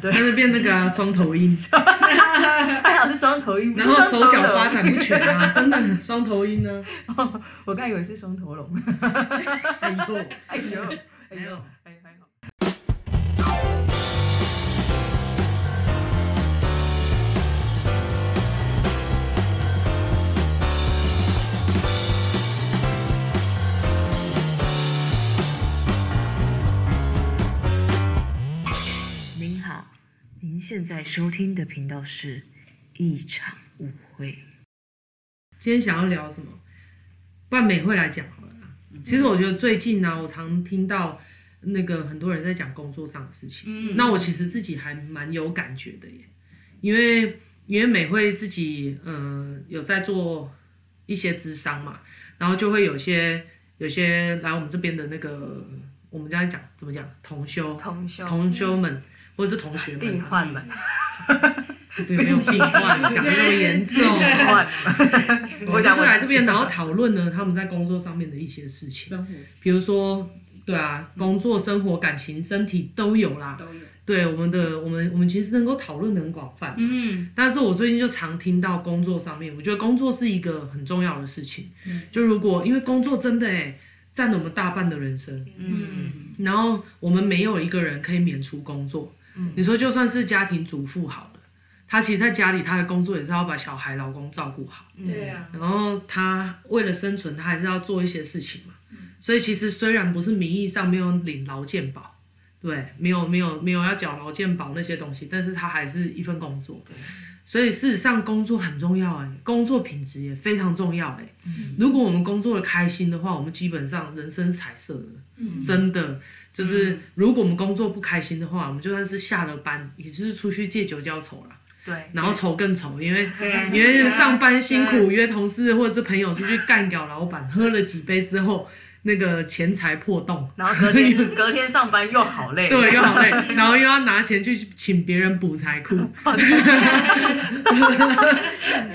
对，他是变那个双头鹰，还好是双头鹰，然后手脚发展不全啊，真的双头鹰呢。我刚以为是双头龙。哎呦，哎呦，哎呦，还还好。您现在收听的频道是一场误会。今天想要聊什么？办美会来讲好了。其实我觉得最近呢、啊，我常听到那个很多人在讲工作上的事情。嗯。那我其实自己还蛮有感觉的耶，因为因为美会自己嗯、呃、有在做一些智商嘛，然后就会有些有些来我们这边的那个我们家讲怎么讲同修同修同修们。嗯或者是同学们，病患们，对，没有病患 讲的那么严重。病患，我就是来这边，然后讨论呢，他们在工作上面的一些事情，生活，比如说，对啊，工作、生活、感情、身体都有啦，都有。对，我们的，我们，我们其实能够讨论的很广泛。嗯。但是我最近就常听到工作上面，我觉得工作是一个很重要的事情。嗯。就如果因为工作真的哎，占了我们大半的人生。嗯。然后我们没有一个人可以免除工作。你说就算是家庭主妇好了，她其实在家里她的工作也是要把小孩、老公照顾好。对呀。然后她为了生存，她还是要做一些事情嘛。所以其实虽然不是名义上没有领劳健保，对，没有没有没有要缴劳健保那些东西，但是她还是一份工作。对。所以事实上工作很重要哎，工作品质也非常重要哎。如果我们工作的开心的话，我们基本上人生彩色的。嗯。真的。就是如果我们工作不开心的话，我们就算是下了班，也就是出去借酒浇愁了。对，然后愁更愁，因为因为上班辛苦，约同事或者是朋友出去干掉老板，喝了几杯之后，那个钱财破洞，然后隔天隔天上班又好累，对，又好累，然后又要拿钱去请别人补财库，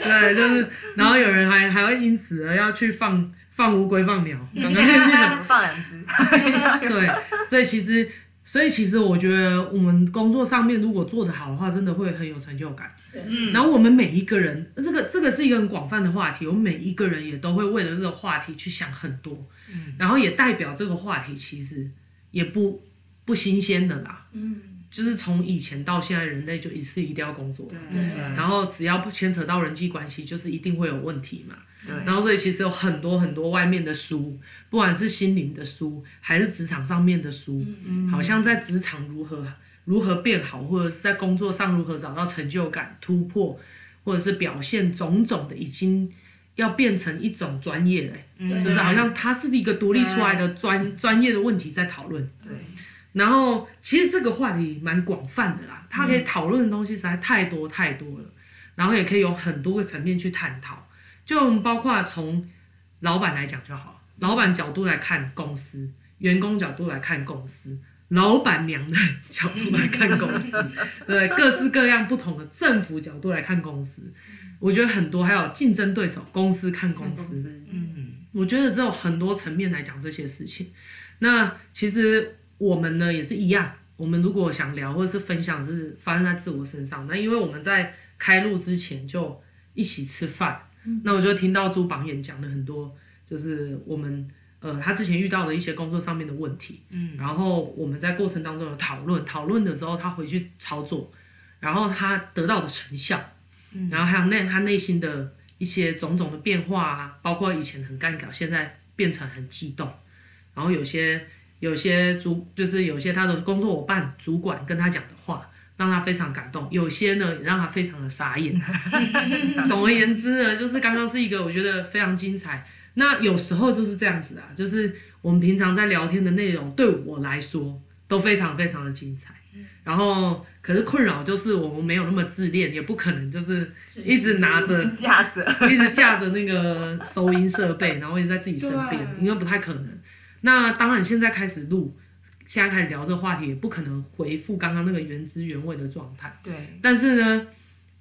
对，就是，然后有人还还会因此而要去放。放乌龟，放鸟，刚刚放两只。对，所以其实，所以其实我觉得我们工作上面如果做得好的话，真的会很有成就感。嗯。然后我们每一个人，这个这个是一个很广泛的话题，我们每一个人也都会为了这个话题去想很多。嗯。然后也代表这个话题其实也不不新鲜的啦。嗯。就是从以前到现在，人类就一次一定要工作。对。然后只要不牵扯到人际关系，就是一定会有问题嘛。对。然后，所以其实有很多很多外面的书，不管是心灵的书，还是职场上面的书，嗯嗯好像在职场如何如何变好，或者是在工作上如何找到成就感、突破，或者是表现种种的，已经要变成一种专业了，嗯、就是好像它是一个独立出来的专对。专业的问题在讨论。对。然后，其实这个话题蛮广泛的啦，它可以讨论的东西实在太多太多了，然后也可以有很多个层面去探讨。就包括从老板来讲就好，老板角度来看公司，员工角度来看公司，老板娘的角度来看公司，对，各式各样不同的政府角度来看公司，我觉得很多，还有竞争对手公司看公司，公司嗯，我觉得这有很多层面来讲这些事情。那其实我们呢也是一样，我们如果想聊或者是分享是发生在自我身上，那因为我们在开录之前就一起吃饭。那我就听到朱榜眼讲了很多，就是我们呃他之前遇到的一些工作上面的问题，嗯，然后我们在过程当中有讨论，讨论的时候他回去操作，然后他得到的成效，嗯，然后还有内他内心的一些种种的变化啊，包括以前很干搞，现在变成很激动，然后有些有些主就是有些他的工作伙伴主管跟他讲的话。让他非常感动，有些呢也让他非常的傻眼。总而言之呢，就是刚刚是一个我觉得非常精彩。那有时候就是这样子啊，就是我们平常在聊天的内容，对我来说都非常非常的精彩。然后可是困扰就是我们没有那么自恋，也不可能就是一直拿着 架着，一直架着那个收音设备，然后一直在自己身边，因为不太可能。那当然现在开始录。现在开始聊这个话题，也不可能回复刚刚那个原汁原味的状态。对。但是呢，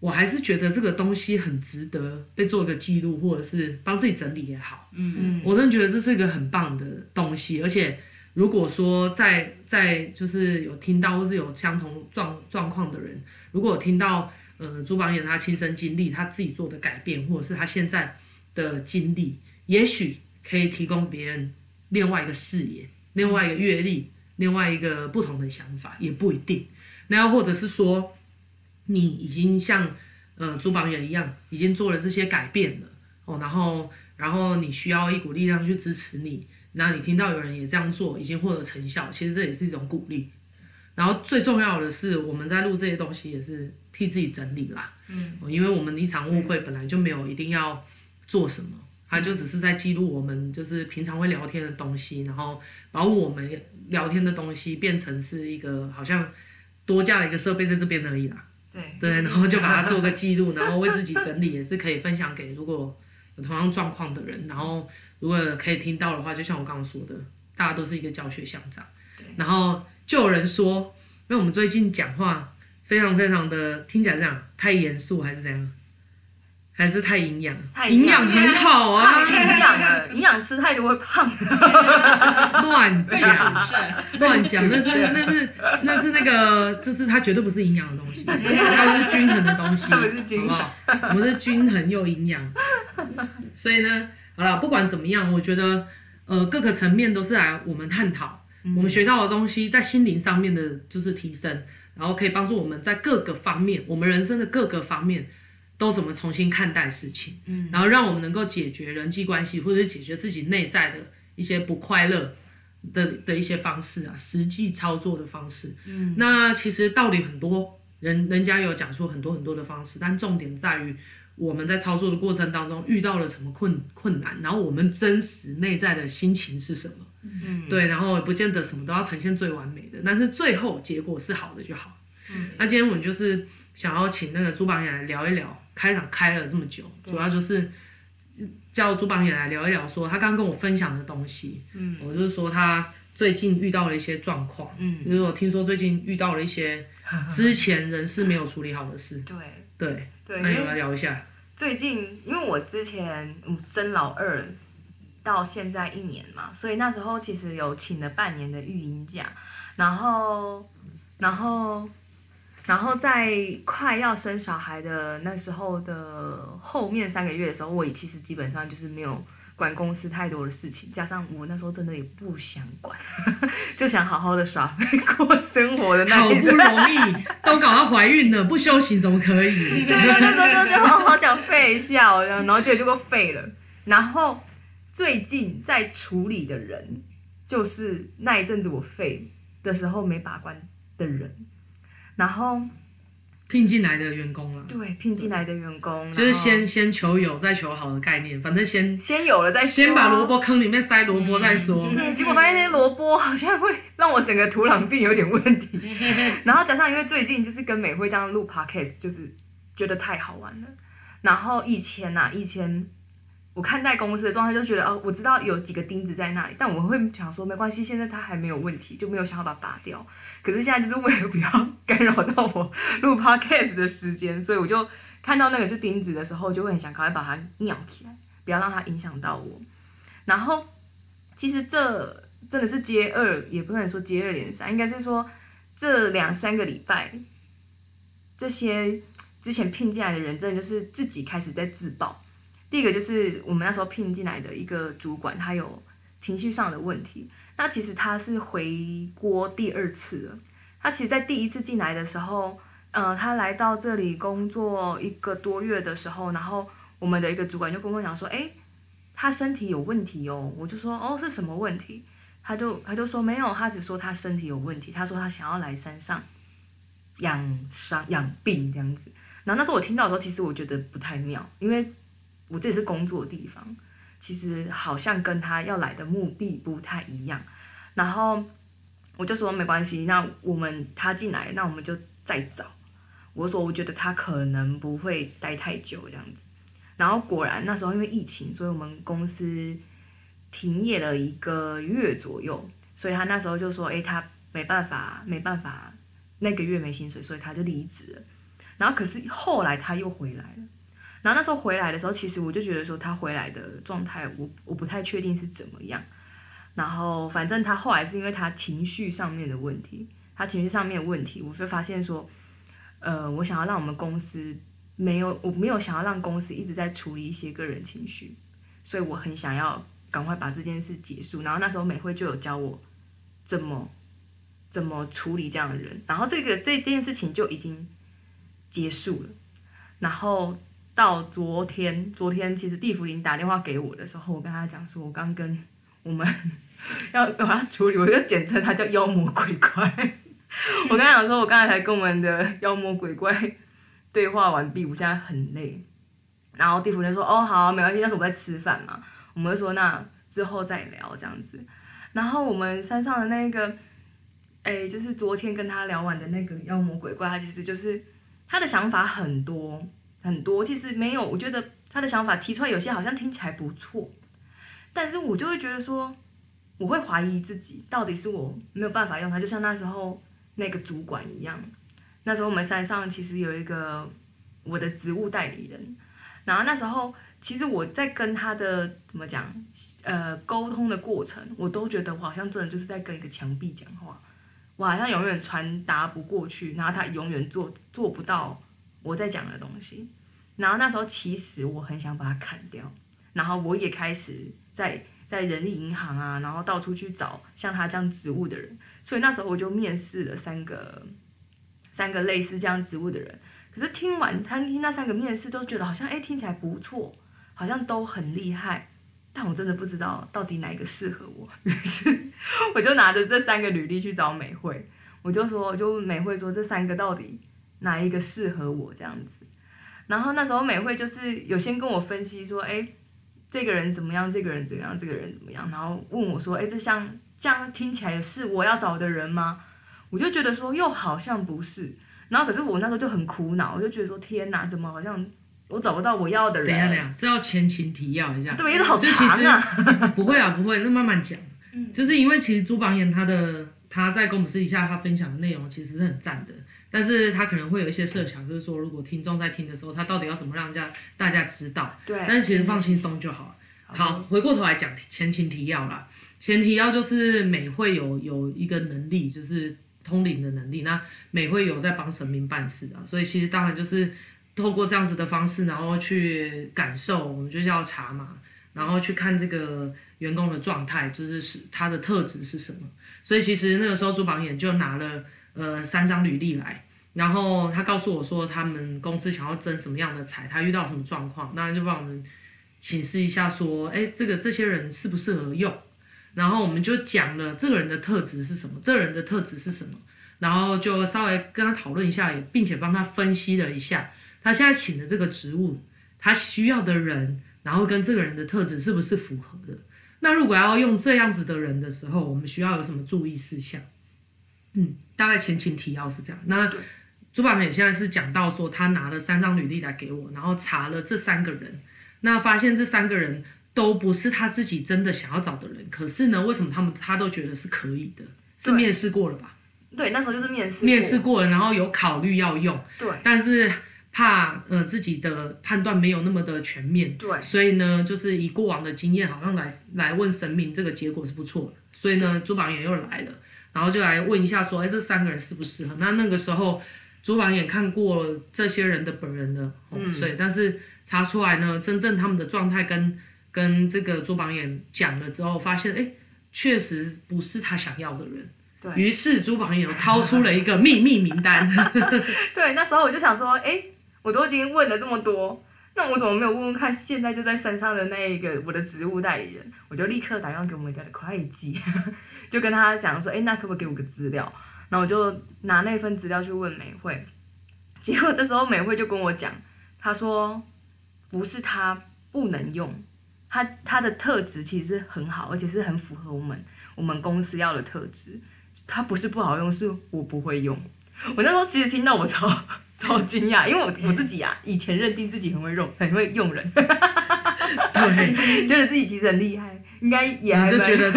我还是觉得这个东西很值得被做一个记录，或者是帮自己整理也好。嗯嗯。我真的觉得这是一个很棒的东西，而且如果说在在就是有听到或是有相同状状况的人，如果有听到呃朱榜眼他亲身经历他自己做的改变，或者是他现在的经历，也许可以提供别人另外一个视野、另外一个阅历、另外一个不同的想法，也不一定。那又或者是说，你已经像呃朱榜眼一样，已经做了这些改变了哦，然后然后你需要一股力量去支持你。那你听到有人也这样做，已经获得成效，其实这也是一种鼓励。然后最重要的是，我们在录这些东西也是替自己整理啦。嗯，因为我们一场误会本来就没有一定要做什么，它就只是在记录我们就是平常会聊天的东西，然后把我们聊天的东西变成是一个好像多加了一个设备在这边而已啦。对对，然后就把它做个记录，然后为自己整理，也是可以分享给如果有同样状况的人，然后。如果可以听到的话，就像我刚刚说的，大家都是一个教学相长。然后就有人说，因为我们最近讲话非常非常的听起来这样，太严肃还是怎样？还是太营养？营养。很好啊，太营养了，营养吃太多会胖。乱讲，乱讲，那是那是那是那个，就是它绝对不是营养的东西，它是均衡的东西，好不好？我们是均衡又营养，所以呢。好了，不管怎么样，我觉得，呃，各个层面都是来我们探讨，嗯、我们学到的东西，在心灵上面的就是提升，然后可以帮助我们在各个方面，我们人生的各个方面都怎么重新看待事情，嗯，然后让我们能够解决人际关系，或者是解决自己内在的一些不快乐的的一些方式啊，实际操作的方式，嗯，那其实道理很多，人人家有讲出很多很多的方式，但重点在于。我们在操作的过程当中遇到了什么困困难，然后我们真实内在的心情是什么？嗯，对，然后不见得什么都要呈现最完美的，但是最后结果是好的就好。嗯，那今天我们就是想要请那个朱榜眼来聊一聊，开场开了这么久，主要就是叫朱榜也来聊一聊，说他刚刚跟我分享的东西。嗯，我就是说他最近遇到了一些状况。嗯，就是我听说最近遇到了一些之前人事没有处理好的事。对对对，那你们聊一下。最近，因为我之前生老二到现在一年嘛，所以那时候其实有请了半年的育婴假，然后，然后，然后在快要生小孩的那时候的后面三个月的时候，我也其实基本上就是没有管公司太多的事情，加上我那时候真的也不想管，就想好好的耍废过生活的那一种。好不容易都搞到怀孕了，不休息怎么可以？对，那时候就就好好讲废一下，然后结果就够废了。然后最近在处理的人，就是那一阵子我废的时候没把关的人，然后。聘进来的员工了，对，聘进来的员工，就是先先求有再求好的概念，反正先先有了再说，先把萝卜坑里面塞萝卜再说。结果发现那些萝卜好像会让我整个土壤病有点问题，然后加上因为最近就是跟美惠这样录 podcast，就是觉得太好玩了。然后以前呐、啊，以前。我看待公司的状态就觉得哦，我知道有几个钉子在那里，但我会想说没关系，现在它还没有问题，就没有想要把它拔掉。可是现在就是为了不要 干扰到我录 podcast 的时间，所以我就看到那个是钉子的时候，就会很想赶快把它尿起来，不要让它影响到我。然后其实这真的是接二，也不能说接二连三，应该是说这两三个礼拜，这些之前聘进来的人，真的就是自己开始在自爆。第一个就是我们那时候聘进来的一个主管，他有情绪上的问题。那其实他是回锅第二次了。他其实，在第一次进来的时候，呃，他来到这里工作一个多月的时候，然后我们的一个主管就跟我讲说：“诶，他身体有问题哦。”我就说：“哦，是什么问题？”他就他就说：“没有，他只说他身体有问题。他说他想要来山上养伤养病这样子。”然后那时候我听到的时候，其实我觉得不太妙，因为。我这里是工作的地方，其实好像跟他要来的目的不太一样。然后我就说没关系，那我们他进来，那我们就再找。我说我觉得他可能不会待太久这样子。然后果然那时候因为疫情，所以我们公司停业了一个月左右。所以他那时候就说：“诶，他没办法，没办法，那个月没薪水，所以他就离职了。”然后可是后来他又回来了。然后那时候回来的时候，其实我就觉得说他回来的状态，我我不太确定是怎么样。然后反正他后来是因为他情绪上面的问题，他情绪上面的问题，我就发现说，呃，我想要让我们公司没有，我没有想要让公司一直在处理一些个人情绪，所以我很想要赶快把这件事结束。然后那时候美惠就有教我怎么怎么处理这样的人，然后这个这这件事情就已经结束了。然后到昨天，昨天其实地福林打电话给我的时候，我跟他讲说，我刚跟我们要把他处理，我就简称他叫妖魔鬼怪。我跟他讲说，我刚才才跟我们的妖魔鬼怪对话完毕，我现在很累。然后地福林说，哦，好，没关系，那时候我在吃饭嘛，我们就说那之后再聊这样子。然后我们山上的那个，哎，就是昨天跟他聊完的那个妖魔鬼怪，他其实就是。他的想法很多很多，其实没有，我觉得他的想法提出来有些好像听起来不错，但是我就会觉得说，我会怀疑自己到底是我没有办法用它，就像那时候那个主管一样，那时候我们山上其实有一个我的职务代理人，然后那时候其实我在跟他的怎么讲，呃，沟通的过程，我都觉得我好像真的就是在跟一个墙壁讲话。我好像永远传达不过去，然后他永远做做不到我在讲的东西。然后那时候其实我很想把它砍掉，然后我也开始在在人力银行啊，然后到处去找像他这样职务的人。所以那时候我就面试了三个三个类似这样职务的人。可是听完他听那三个面试，都觉得好像哎听起来不错，好像都很厉害。但我真的不知道到底哪一个适合我，于是我就拿着这三个履历去找美惠，我就说，就美惠说这三个到底哪一个适合我这样子。然后那时候美惠就是有先跟我分析说，哎，这个人怎么样，这个人怎么样，这个人怎么样，然后问我说，哎，这像这样听起来是我要找的人吗？我就觉得说又好像不是，然后可是我那时候就很苦恼，我就觉得说天哪，怎么好像。我找不到我要的人。等一下，等一下，这要前情提要一下。对，好长啊。不会啊，不会，那慢慢讲。嗯。就是因为其实朱榜眼他的他在跟我们私底下他分享的内容其实是很赞的，但是他可能会有一些设想，就是说如果听众在听的时候，他到底要怎么让人家大家知道。对。但是其实放轻松就好了。好，回过头来讲前情提要啦。前提要就是美会有有一个能力，就是通灵的能力。那美会有在帮神明办事啊，所以其实当然就是。透过这样子的方式，然后去感受，我们就是要查嘛，然后去看这个员工的状态，就是是他的特质是什么。所以其实那个时候朱榜眼就拿了呃三张履历来，然后他告诉我说他们公司想要征什么样的才，他遇到什么状况，那就帮我们请示一下说，哎，这个这些人适不适合用？然后我们就讲了这个人的特质是什么，这个人的特质是什么，然后就稍微跟他讨论一下，并且帮他分析了一下。他现在请的这个职务，他需要的人，然后跟这个人的特质是不是符合的？那如果要用这样子的人的时候，我们需要有什么注意事项？嗯，大概前情提要是这样。那朱宝美现在是讲到说，他拿了三张履历来给我，然后查了这三个人，那发现这三个人都不是他自己真的想要找的人。可是呢，为什么他们他都觉得是可以的？是面试过了吧？对，那时候就是面试面试过了，然后有考虑要用。对，但是。怕呃自己的判断没有那么的全面，对，所以呢，就是以过往的经验，好像来来问神明，这个结果是不错的。所以呢，朱榜眼又来了，然后就来问一下说，哎，这三个人适不适合？那那个时候，朱榜眼看过这些人的本人的，所以但是查出来呢，真正他们的状态跟跟这个朱榜眼讲了之后，发现哎，确实不是他想要的人。对，于是朱榜眼掏出了一个秘密名单。对，那时候我就想说，哎。我都已经问了这么多，那我怎么没有问问看现在就在山上的那一个我的职务代理人？我就立刻打电话给我们家的会计，就跟他讲说，哎，那可不可以给我个资料？然后我就拿那份资料去问美惠，结果这时候美惠就跟我讲，她说不是她不能用，她她的特质其实很好，而且是很符合我们我们公司要的特质，她不是不好用，是我不会用。我那时候其实听到我超。超惊讶，因为我我自己啊，以前认定自己很会用，很会用人，对，觉得自己其实很厉害，应该也还就觉得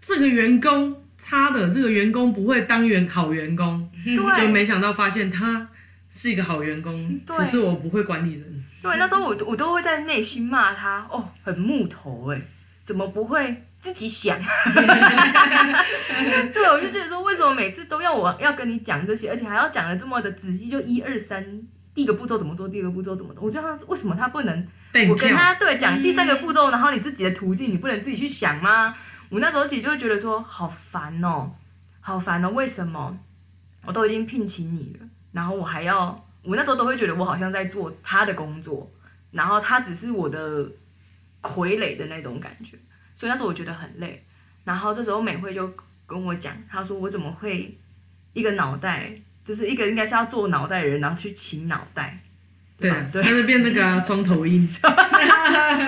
这个员工差的，这个员工不会当员好员工，对，就没想到发现他是一个好员工，只是我不会管理人。对，那时候我我都会在内心骂他，哦，很木头哎，怎么不会自己想。对，我就觉得说，为什么每次都要我要跟你讲这些，而且还要讲的这么的仔细，就一二三，第一个步骤怎么做，第二个步骤怎么做？我觉得为什么他不能？我跟他对讲第三个步骤，然后你自己的途径，你不能自己去想吗？我那时候其实就会觉得说，好烦哦，好烦哦，为什么？我都已经聘请你了，然后我还要，我那时候都会觉得我好像在做他的工作，然后他只是我的傀儡的那种感觉，所以那时候我觉得很累。然后这时候美惠就跟我讲，她说我怎么会一个脑袋，就是一个应该是要做脑袋的人，然后去请脑袋，对对，他就变那个双头鹰，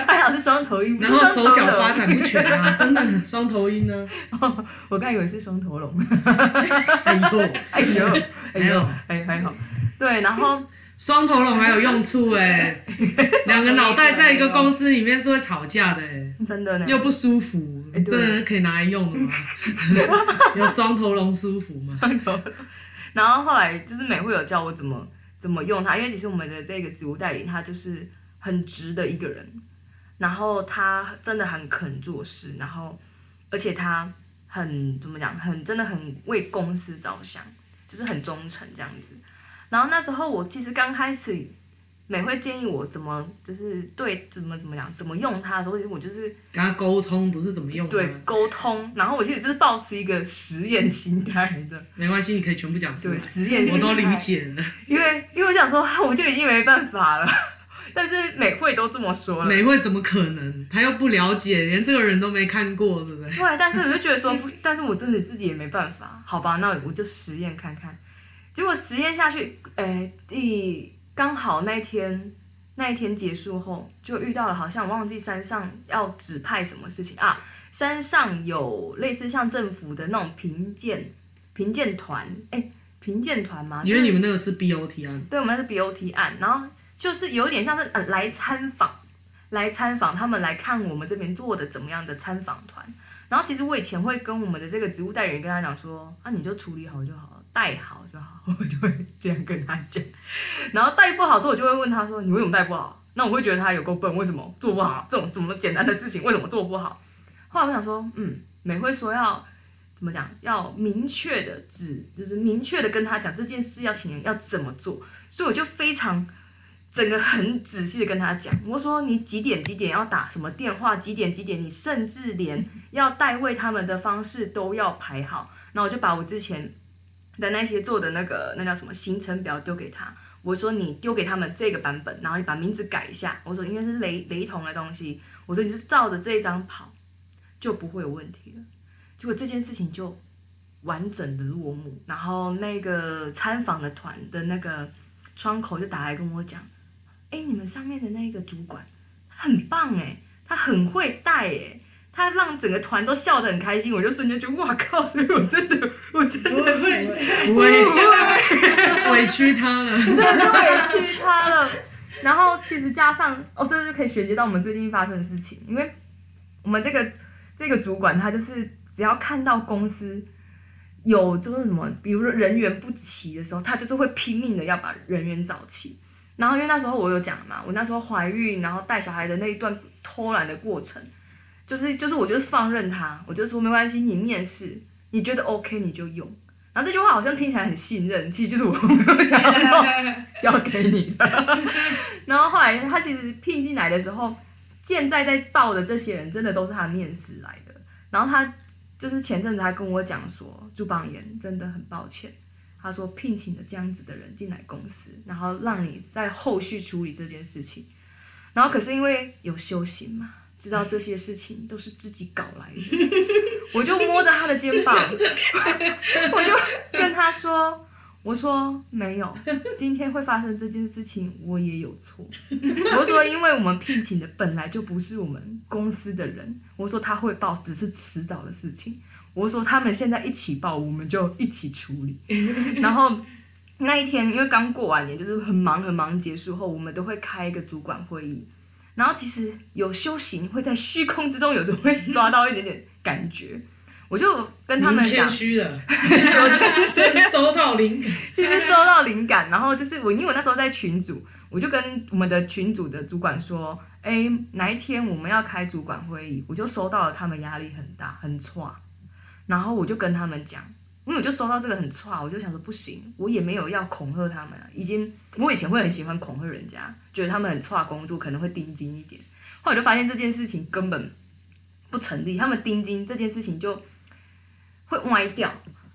还好是双头鹰，然后手脚发展不全啊，真的双头鹰呢，我刚以为是双头龙，哎呦。哎呦哎呦哎还好，对，然后。双头龙还有用处哎，两个脑袋在一个公司里面是会吵架的哎，真的呢，又不舒服，真的可以拿来用的吗？有双头龙舒服吗？双头龙。然后后来就是美惠有教我怎么怎么用它，因为其实我们的这个职务代理他就是很直的一个人，然后他真的很肯做事，然后而且他很怎么讲，很真的很为公司着想，就是很忠诚这样子。然后那时候我其实刚开始，美惠建议我怎么就是对怎么怎么讲怎么用它的时候，我就是跟他沟通，不是怎么用。对，沟通。然后我其实就是保持一个实验心态的。没关系，你可以全部讲出来。对，实验心态。我都理解了。因为因为我想说，我就已经没办法了。但是美惠都这么说了。美惠怎么可能？他又不了解，连这个人都没看过，对不对？对，但是我就觉得说 不，但是我真的自己也没办法。好吧，那我就实验看看。结果实验下去，哎，第刚好那一天，那一天结束后，就遇到了，好像我忘记山上要指派什么事情啊。山上有类似像政府的那种评鉴评鉴团，哎，评鉴团吗？因为你们那个是 BOT 案。对，我们那是 BOT 案，然后就是有点像是呃来参访，来参访他们来看我们这边做的怎么样的参访团。然后其实我以前会跟我们的这个职务代理人跟他讲说，啊，你就处理好就好了，带好就好。我就会这样跟他讲，然后带不好之后，我就会问他说：“你为什么带不好？”那我会觉得他有够笨，为什么做不好？这种这么简单的事情，为什么做不好？后来我想说，嗯，美惠说要怎么讲，要明确的指，就是明确的跟他讲这件事要请人要怎么做，所以我就非常整个很仔细的跟他讲，我说你几点几点要打什么电话，几点几点，你甚至连要代位他们的方式都要排好。那我就把我之前。的那些做的那个那叫什么行程表丢给他，我说你丢给他们这个版本，然后你把名字改一下，我说因为是雷雷同的东西，我说你就照着这一张跑，就不会有问题了。结果这件事情就完整的落幕，然后那个参访的团的那个窗口就打来跟我讲，哎，你们上面的那个主管很棒哎，他很会带哎。他让整个团都笑得很开心，我就瞬间觉得哇靠！所以我真的，我真的会不会委屈他了，真的是委屈他了。然后其实加上哦，这就可以衔接到我们最近发生的事情，因为我们这个这个主管他就是只要看到公司有就是什么，比如说人员不齐的时候，他就是会拼命的要把人员找齐。然后因为那时候我有讲嘛，我那时候怀孕，然后带小孩的那一段偷懒的过程。就是就是我就是放任他，我就说没关系，你面试你觉得 OK 你就用。然后这句话好像听起来很信任，其实就是我没有想要 交给你的。然后后来他其实聘进来的时候，现在在报的这些人真的都是他面试来的。然后他就是前阵子还跟我讲说，朱榜言真的很抱歉，他说聘请了这样子的人进来公司，然后让你在后续处理这件事情。然后可是因为有修行嘛。知道这些事情都是自己搞来的，我就摸着他的肩膀，我就跟他说：“我说没有，今天会发生这件事情，我也有错。我说，因为我们聘请的本来就不是我们公司的人，我说他会报，只是迟早的事情。我说他们现在一起报，我们就一起处理。然后那一天，因为刚过完年，就是很忙很忙，结束后我们都会开一个主管会议。”然后其实有修行会在虚空之中，有时候会抓到一点点感觉。我就跟他们讲，谦虚的，我 就是收到灵感，就是收到灵感，然后就是我，因为我那时候在群组，我就跟我们的群组的主管说，哎，哪一天我们要开主管会议，我就收到了他们压力很大，很挫，然后我就跟他们讲，因为我就收到这个很挫，我就想说不行，我也没有要恐吓他们，已经我以前会很喜欢恐吓人家，觉得他们很差工作可能会盯紧一点，后来就发现这件事情根本不成立，他们盯紧这件事情就。会歪掉，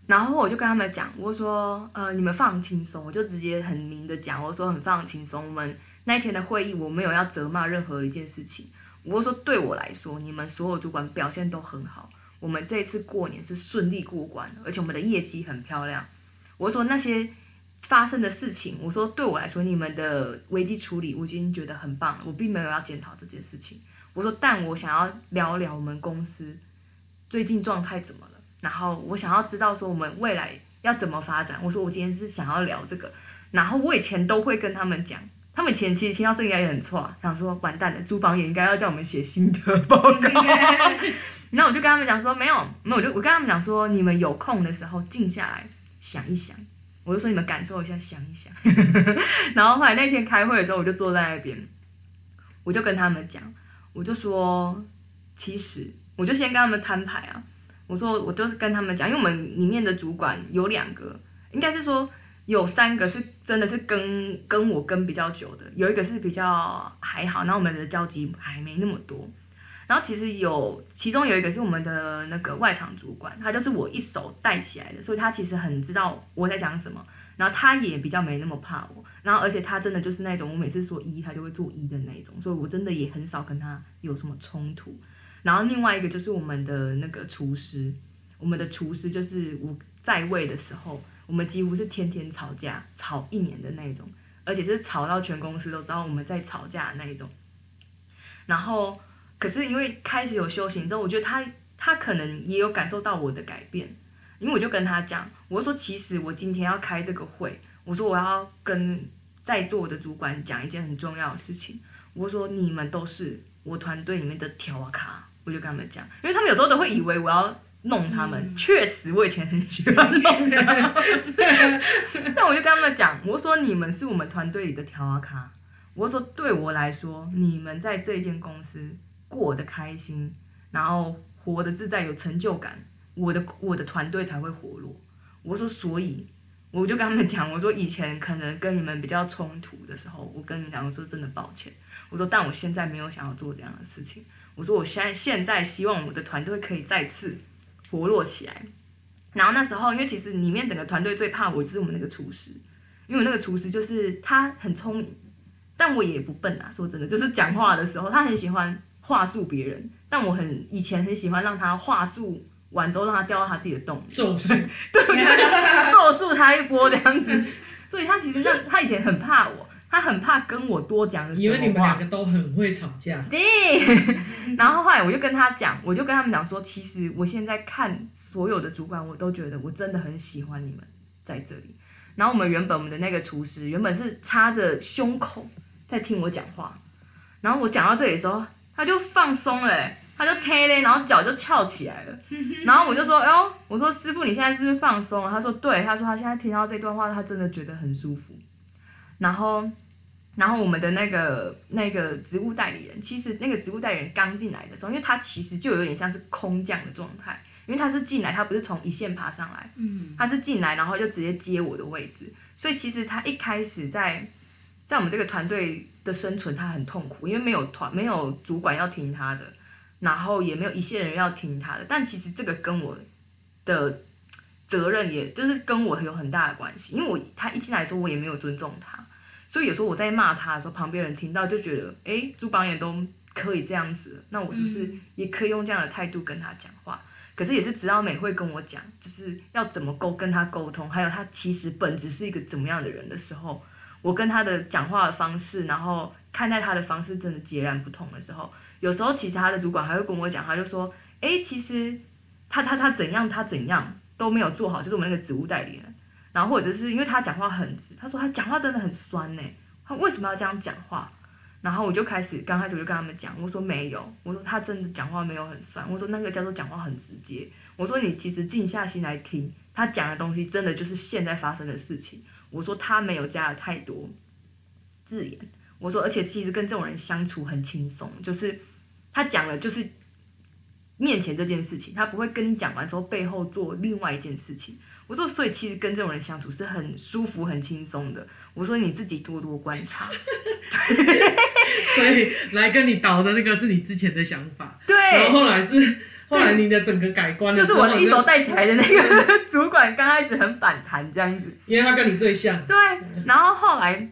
然后我就跟他们讲，我说，呃，你们放轻松，我就直接很明的讲，我说很放轻松。我们那一天的会议，我没有要责骂任何一件事情。我说对我来说，你们所有主管表现都很好，我们这一次过年是顺利过关，而且我们的业绩很漂亮。我说那些发生的事情，我说对我来说，你们的危机处理我已经觉得很棒了，我并没有要检讨这件事情。我说，但我想要聊聊我们公司最近状态怎么了。然后我想要知道说我们未来要怎么发展。我说我今天是想要聊这个。然后我以前都会跟他们讲，他们以前其实听到这个应该也很错，想说完蛋了，租房也应该要叫我们写心得 报告。然后我就跟他们讲说没有，没有，我就我跟他们讲说，你们有空的时候静下来想一想。我就说你们感受一下，想一想。然后后来那天开会的时候，我就坐在那边，我就跟他们讲，我就说其实我就先跟他们摊牌啊。我说，我就是跟他们讲，因为我们里面的主管有两个，应该是说有三个是真的是跟跟我跟比较久的，有一个是比较还好，然后我们的交集还没那么多。然后其实有其中有一个是我们的那个外场主管，他就是我一手带起来的，所以他其实很知道我在讲什么，然后他也比较没那么怕我，然后而且他真的就是那种我每次说一，他就会做一的那种，所以我真的也很少跟他有什么冲突。然后另外一个就是我们的那个厨师，我们的厨师就是我在位的时候，我们几乎是天天吵架，吵一年的那种，而且是吵到全公司都知道我们在吵架的那种。然后，可是因为开始有修行之后，我觉得他他可能也有感受到我的改变，因为我就跟他讲，我说其实我今天要开这个会，我说我要跟在座的主管讲一件很重要的事情，我说你们都是我团队里面的条卡。我就跟他们讲，因为他们有时候都会以为我要弄他们。嗯、确实，我以前很喜欢弄他们。但我就跟他们讲，我说你们是我们团队里的条啊卡。我说对我来说，你们在这间公司过得开心，然后活得自在、有成就感，我的我的团队才会活络。我说，所以我就跟他们讲，我说以前可能跟你们比较冲突的时候，我跟你们讲，我说真的抱歉。我说，但我现在没有想要做这样的事情。我说我现在现在希望我的团队可以再次活络起来，然后那时候因为其实里面整个团队最怕我就是我们那个厨师，因为那个厨师就是他很聪明，但我也不笨啊，说真的，就是讲话的时候他很喜欢话术别人，但我很以前很喜欢让他话术完之后让他掉到他自己的洞里，咒术，对，我觉得咒术他一波这样子，所以他其实让他以前很怕我。他很怕跟我多讲因为你们两个都很会吵架。对，然后后来我就跟他讲，我就跟他们讲说，其实我现在看所有的主管，我都觉得我真的很喜欢你们在这里。然后我们原本我们的那个厨师原本是插着胸口在听我讲话，然后我讲到这里的时候，他就放松了，他就推嘞，然后脚就翘起来了。然后我就说，哎呦，我说师傅你现在是不是放松了？他说对，他说他现在听到这段话，他真的觉得很舒服。然后，然后我们的那个那个职务代理人，其实那个职务代理人刚进来的时候，因为他其实就有点像是空降的状态，因为他是进来，他不是从一线爬上来，嗯，他是进来，然后就直接接我的位置，所以其实他一开始在在我们这个团队的生存，他很痛苦，因为没有团，没有主管要听他的，然后也没有一些人要听他的，但其实这个跟我的责任，也就是跟我有很大的关系，因为我他一进来的时候，我也没有尊重他。所以有时候我在骂他的时候，旁边人听到就觉得，哎，朱榜眼都可以这样子，那我是不是也可以用这样的态度跟他讲话？嗯、可是也是直到美会跟我讲，就是要怎么沟跟他沟通，还有他其实本质是一个怎么样的人的时候，我跟他的讲话的方式，然后看待他的方式真的截然不同的时候，有时候其实他的主管还会跟我讲，他就说，哎，其实他他他怎样他怎样都没有做好，就是我们那个职务代理人。然后或者是因为他讲话很直，他说他讲话真的很酸呢，他为什么要这样讲话？然后我就开始刚开始我就跟他们讲，我说没有，我说他真的讲话没有很酸，我说那个叫做讲话很直接，我说你其实静下心来听，他讲的东西真的就是现在发生的事情。我说他没有加了太多字眼。我说而且其实跟这种人相处很轻松，就是他讲了就是面前这件事情，他不会跟你讲完之后背后做另外一件事情。我说所以其实跟这种人相处是很舒服很轻松的。我说你自己多多观察。所以来跟你导的那个是你之前的想法，对，然后后来是。后来你的整个改观了，就是我的一手带起来的那个 主管，刚开始很反弹这样子，因为他跟你最像。对，然后后来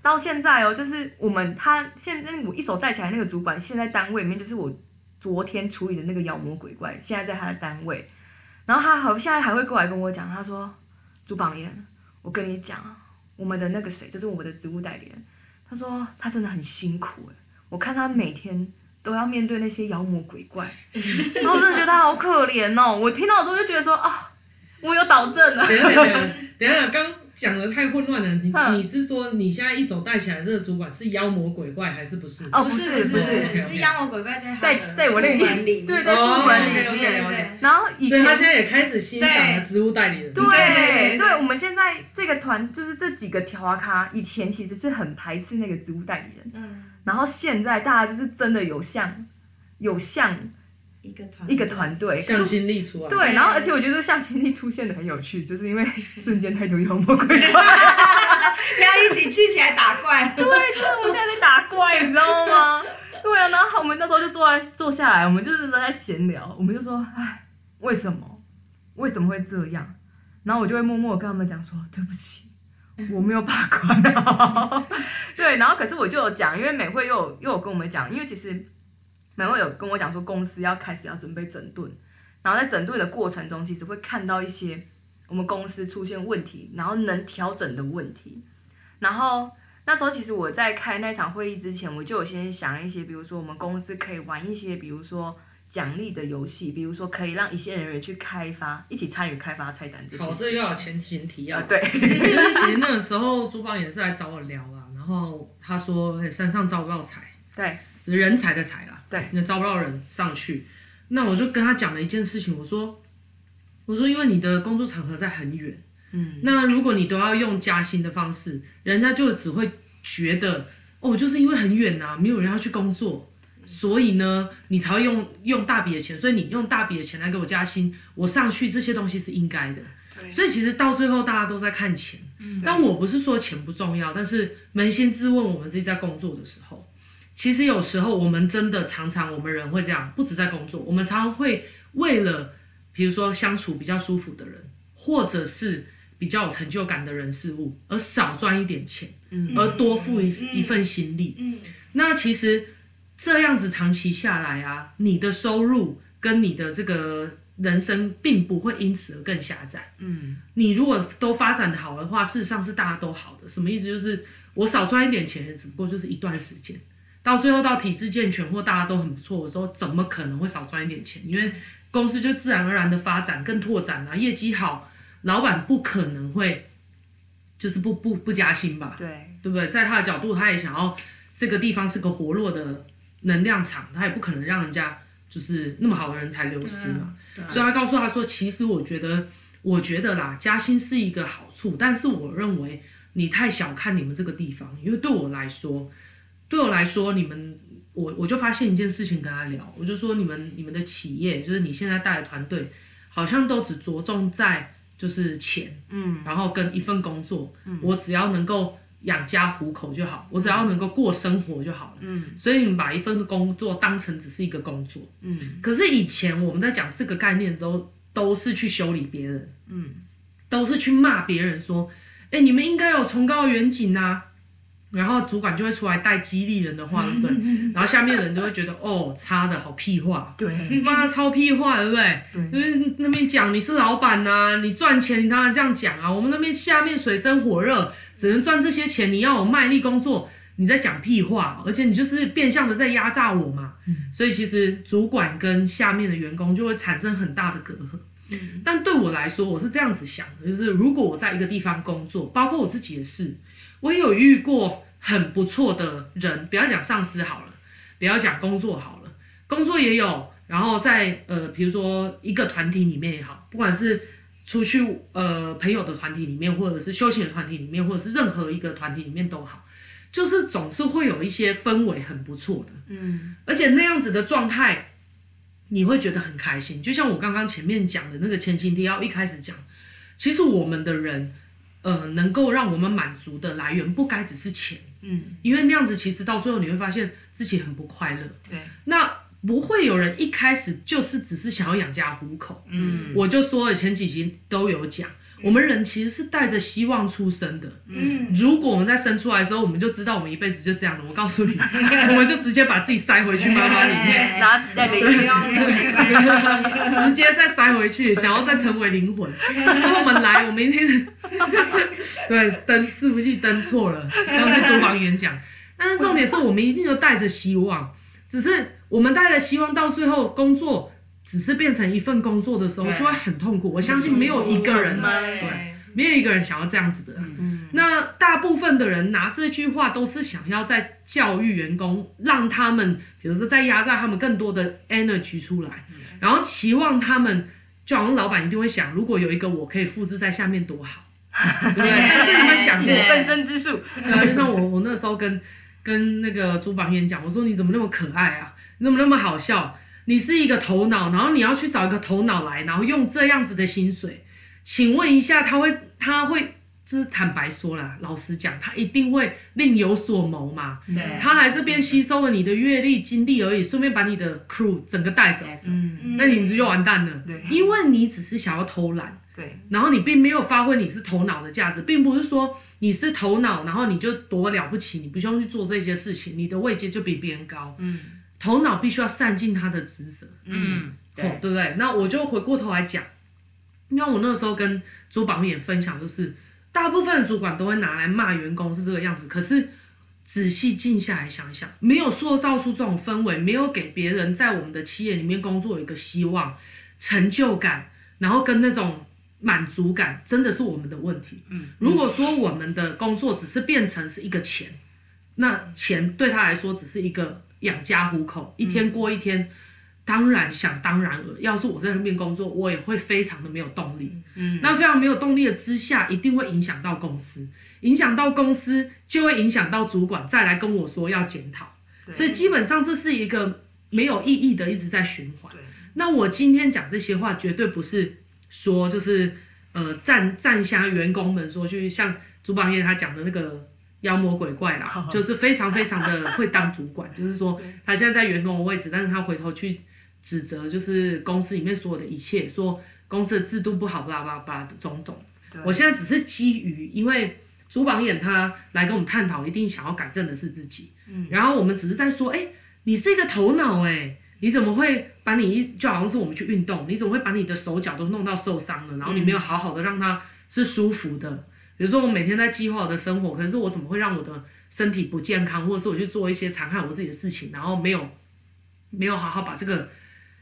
到现在哦，就是我们他现在我一手带起来那个主管，现在单位里面就是我昨天处理的那个妖魔鬼怪，现在在他的单位，然后他好现在还会过来跟我讲，他说朱榜眼，我跟你讲，我们的那个谁，就是我们的职务代理人，他说他真的很辛苦哎，我看他每天。都要面对那些妖魔鬼怪，然后我真的觉得他好可怜哦。我听到的时候就觉得说啊，我有导正了。等一下，等一下，等一下，刚讲的太混乱了。你你是说你现在一手带起来这个主管是妖魔鬼怪还是不是？哦，不是不是不是，是妖魔鬼怪在在在我那里面，对对，部门里面。然后以前他现在也开始欣赏了职务代理人。对对，我们现在这个团就是这几个调咖，以前其实是很排斥那个职务代理人。嗯。然后现在大家就是真的有像，有像一个团一个团队向心力出来。对，然后而且我觉得向心力出现的很有趣，就是因为 瞬间太多妖魔鬼怪，要一起聚起来打怪。对，就是我们现在在打怪，你知道吗？对啊，然后我们那时候就坐在坐下来，我们就是在闲聊，我们就说，哎，为什么？为什么会这样？然后我就会默默跟他们讲说，对不起。我没有把关，对，然后可是我就有讲，因为美惠又有又有跟我们讲，因为其实美惠有跟我讲说公司要开始要准备整顿，然后在整顿的过程中，其实会看到一些我们公司出现问题，然后能调整的问题，然后那时候其实我在开那场会议之前，我就有先想一些，比如说我们公司可以玩一些，比如说。奖励的游戏，比如说可以让一些人员去开发，一起参与开发菜单这些。好，这又有前前提要。啊、对。其实那个时候，朱芳也是来找我聊啊，然后他说山上招不到财，对，人才的才啦，对，那招不到人上去。那我就跟他讲了一件事情，我说，我说因为你的工作场合在很远，嗯，那如果你都要用加薪的方式，人家就只会觉得，哦，就是因为很远呐、啊，没有人要去工作。所以呢，你才会用用大笔的钱，所以你用大笔的钱来给我加薪，我上去这些东西是应该的。对。所以其实到最后大家都在看钱，嗯，但我不是说钱不重要，但是扪心自问，我们自己在工作的时候，其实有时候我们真的常常我们人会这样，不止在工作，我们常常会为了，比如说相处比较舒服的人，或者是比较有成就感的人事物，而少赚一点钱，嗯，而多付一一份心力，嗯，那其实。这样子长期下来啊，你的收入跟你的这个人生并不会因此而更狭窄。嗯，你如果都发展的好的话，事实上是大家都好的。什么意思？就是我少赚一点钱，只不过就是一段时间，到最后到体制健全或大家都很不错的时候，怎么可能会少赚一点钱？因为公司就自然而然的发展更拓展啊，业绩好，老板不可能会就是不不不加薪吧？对，对不对？在他的角度，他也想要这个地方是个活络的。能量场，他也不可能让人家就是那么好的人才流失嘛。所以他告诉他说，其实我觉得，我觉得啦，加薪是一个好处，但是我认为你太小看你们这个地方，因为对我来说，对我来说，你们，我我就发现一件事情跟他聊，我就说你们你们的企业，就是你现在带的团队，好像都只着重在就是钱，嗯，然后跟一份工作，嗯，我只要能够。养家糊口就好，我只要能够过生活就好了。嗯，所以你们把一份工作当成只是一个工作。嗯，可是以前我们在讲这个概念都都是去修理别人，嗯，都是去骂别人说，哎、欸，你们应该有崇高的远景啊。然后主管就会出来带激励人的话，对不对？然后下面的人就会觉得，哦，差的好屁话，对，妈超屁话，对不对？对，因为那边讲你是老板呐、啊，你赚钱，你当然这样讲啊。我们那边下面水深火热，只能赚这些钱，你要有卖力工作，你在讲屁话，而且你就是变相的在压榨我嘛。嗯，所以其实主管跟下面的员工就会产生很大的隔阂。嗯，但对我来说，我是这样子想的，就是如果我在一个地方工作，包括我自己的事。我也有遇过很不错的人，不要讲上司好了，不要讲工作好了，工作也有然后在呃，比如说一个团体里面也好，不管是出去呃朋友的团体里面，或者是休闲的团体里面，或者是任何一个团体里面都好，就是总是会有一些氛围很不错的，嗯，而且那样子的状态，你会觉得很开心。就像我刚刚前面讲的那个前情提要一开始讲，其实我们的人，呃，能够让我们满足的来源不该只是钱，嗯，因为那样子其实到最后你会发现自己很不快乐，对，那。不会有人一开始就是只是想要养家糊口。嗯，我就说了前几集都有讲，我们人其实是带着希望出生的。嗯，如果我们在生出来的时候，我们就知道我们一辈子就这样了。我告诉你，我们就直接把自己塞回去妈妈里面，直接再塞回去，想要再成为灵魂。我们来，我们一天，对，登是不是登错了，然后在厨房演讲。但是重点是我们一定都带着希望，只是。我们带着希望，到最后工作只是变成一份工作的时候，就会很痛苦。我相信没有一个人，对，没有一个人想要这样子的。嗯，那大部分的人拿这句话都是想要在教育员工，让他们，比如说在压榨他们更多的 energy 出来，然后期望他们，就好像老板一定会想，如果有一个我可以复制在下面多好，对不对？但是他们想过分身之术。对，就像我，我那时候跟跟那个主榜演讲，我说你怎么那么可爱啊？你怎么那么好笑？你是一个头脑，然后你要去找一个头脑来，然后用这样子的薪水，请问一下，他会他会，就是坦白说啦，老实讲，他一定会另有所谋嘛？对，他来这边吸收了你的阅历、经历而已，顺便把你的 crew 整个带走，嗯，那你就完蛋了，对，因为你只是想要偷懒，对，然后你并没有发挥你是头脑的价值，并不是说你是头脑，然后你就多了不起，你不需要去做这些事情，你的位阶就比别人高，嗯。头脑必须要善尽他的职责，嗯，对，哦、对不对？那我就回过头来讲，因为我那个时候跟主管们也分享，就是大部分的主管都会拿来骂员工是这个样子，可是仔细静下来想想，没有塑造出这种氛围，没有给别人在我们的企业里面工作有一个希望、成就感，然后跟那种满足感，真的是我们的问题。嗯，如果说我们的工作只是变成是一个钱，那钱对他来说只是一个。养家糊口，一天过一天，嗯、当然想当然了。要是我在那边工作，我也会非常的没有动力。嗯，那非常没有动力的之下，一定会影响到公司，影响到公司就会影响到主管，再来跟我说要检讨。所以基本上这是一个没有意义的，一直在循环。那我今天讲这些话，绝对不是说就是呃赞赞下员工们说去像主榜业他讲的那个。妖魔鬼怪啦，就是非常非常的会当主管，就是说他现在在员工的位置，但是他回头去指责，就是公司里面所有的一切，说公司的制度不好，巴拉巴拉巴拉的种种。我现在只是基于，因为主榜眼他来跟我们探讨，一定想要改正的是自己。嗯，然后我们只是在说，哎，你是一个头脑，哎，你怎么会把你一就好像是我们去运动，你怎么会把你的手脚都弄到受伤了，然后你没有好好的让他是舒服的。比如说，我每天在计划我的生活，可是我怎么会让我的身体不健康，或者是我去做一些残害我自己的事情，然后没有没有好好把这个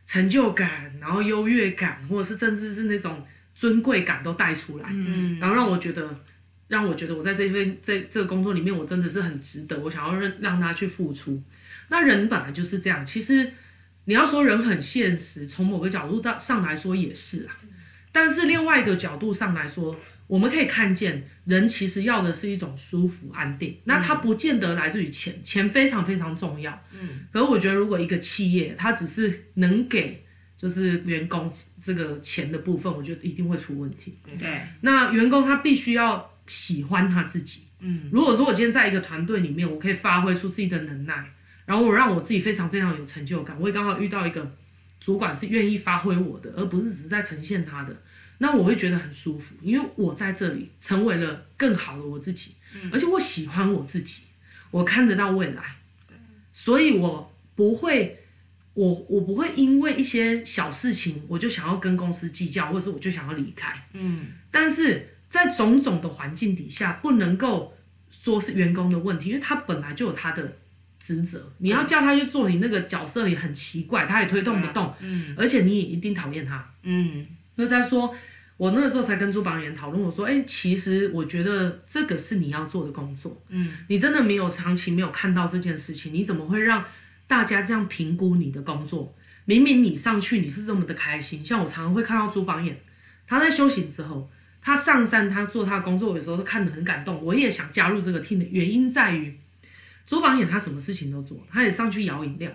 成就感，然后优越感，或者是甚至是那种尊贵感都带出来，嗯，然后让我觉得，让我觉得我在这份这这个工作里面，我真的是很值得，我想要让让他去付出。那人本来就是这样，其实你要说人很现实，从某个角度上来说也是啊，但是另外一个角度上来说。我们可以看见，人其实要的是一种舒服安定，那它不见得来自于钱，钱非常非常重要。嗯，可是我觉得，如果一个企业它只是能给就是员工这个钱的部分，我觉得一定会出问题。对，那员工他必须要喜欢他自己。嗯，如果说我今天在一个团队里面，我可以发挥出自己的能耐，然后我让我自己非常非常有成就感，我也刚好遇到一个主管是愿意发挥我的，而不是只是在呈现他的。那我会觉得很舒服，因为我在这里成为了更好的我自己，嗯、而且我喜欢我自己，我看得到未来，对。所以我不会，我我不会因为一些小事情我就想要跟公司计较，或者是我就想要离开，嗯，但是在种种的环境底下，不能够说是员工的问题，因为他本来就有他的职责，你要叫他去做你那个角色也很奇怪，他也推动不动，嗯，而且你也一定讨厌他，嗯。就在说，我那个时候才跟朱榜眼讨论，我说，哎、欸，其实我觉得这个是你要做的工作，嗯，你真的没有长期没有看到这件事情，你怎么会让大家这样评估你的工作？明明你上去你是这么的开心，像我常常会看到朱榜眼，他在修行之后，他上山他做他的工作有时候，都看得很感动。我也想加入这个 team 的原因在于，朱榜眼他什么事情都做，他也上去摇饮料。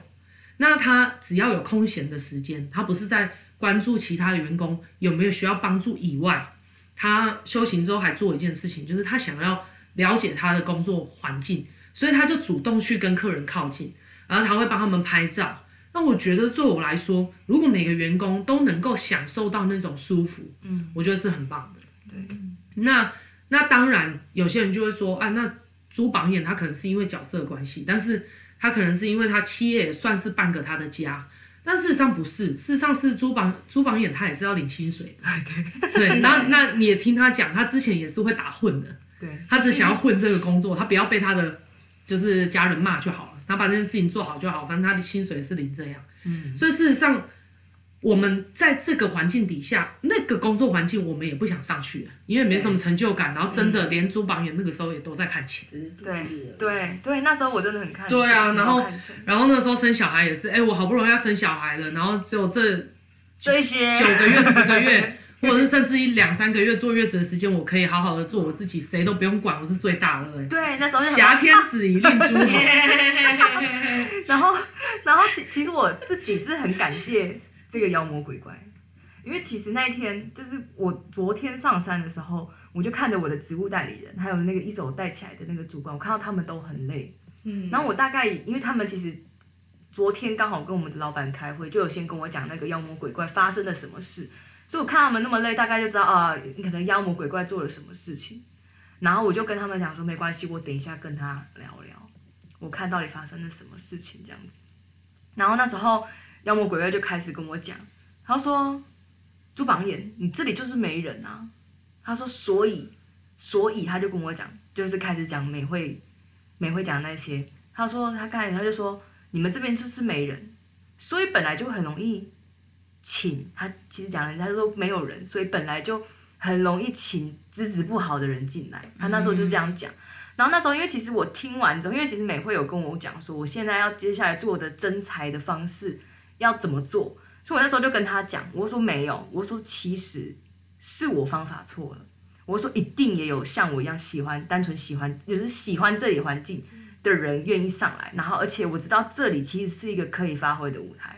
那他只要有空闲的时间，他不是在关注其他的员工有没有需要帮助以外，他修行之后还做一件事情，就是他想要了解他的工作环境，所以他就主动去跟客人靠近，然后他会帮他们拍照。那我觉得对我来说，如果每个员工都能够享受到那种舒服，嗯，我觉得是很棒的。对，那那当然有些人就会说，啊，那朱榜眼他可能是因为角色的关系，但是他可能是因为他企业也算是半个他的家，但事实上不是，事实上是朱榜朱榜眼他也是要领薪水的。对对，那那你也听他讲，他之前也是会打混的，对，他只想要混这个工作，他不要被他的就是家人骂就好了。他把这件事情做好就好，反正他的薪水是领这样。嗯，所以事实上，我们在这个环境底下，那个工作环境我们也不想上去了，因为没什么成就感。然后真的连珠榜眼那个时候也都在看钱。对对对，那时候我真的很看钱。对啊，然后然后那时候生小孩也是，哎，我好不容易要生小孩了，然后只有这这些九个月、十个月。或者是甚至一两三个月坐月子的时间，我可以好好的做我自己，谁都不用管，我是最大的。对，那时候挟天子以令诸侯。然后，然后其其实我自己是很感谢这个妖魔鬼怪，因为其实那一天就是我昨天上山的时候，我就看着我的职务代理人，还有那个一手带起来的那个主管，我看到他们都很累。嗯。然后我大概因为他们其实昨天刚好跟我们的老板开会，就有先跟我讲那个妖魔鬼怪发生了什么事。所以我看他们那么累，大概就知道啊，你可能妖魔鬼怪做了什么事情。然后我就跟他们讲说，没关系，我等一下跟他聊聊，我看到底发生了什么事情这样子。然后那时候妖魔鬼怪就开始跟我讲，他说：“朱榜眼，你这里就是没人啊。”他说：“所以，所以他就跟我讲，就是开始讲美会，美会讲那些。他说他开始他就说，你们这边就是没人，所以本来就很容易。”请他其实讲人家说没有人，所以本来就很容易请资质不好的人进来。他那时候就这样讲，然后那时候因为其实我听完之后，因为其实美会有跟我讲说，我现在要接下来做的征才的方式要怎么做，所以我那时候就跟他讲，我说没有，我说其实是我方法错了，我说一定也有像我一样喜欢单纯喜欢就是喜欢这里环境的人愿意上来，然后而且我知道这里其实是一个可以发挥的舞台。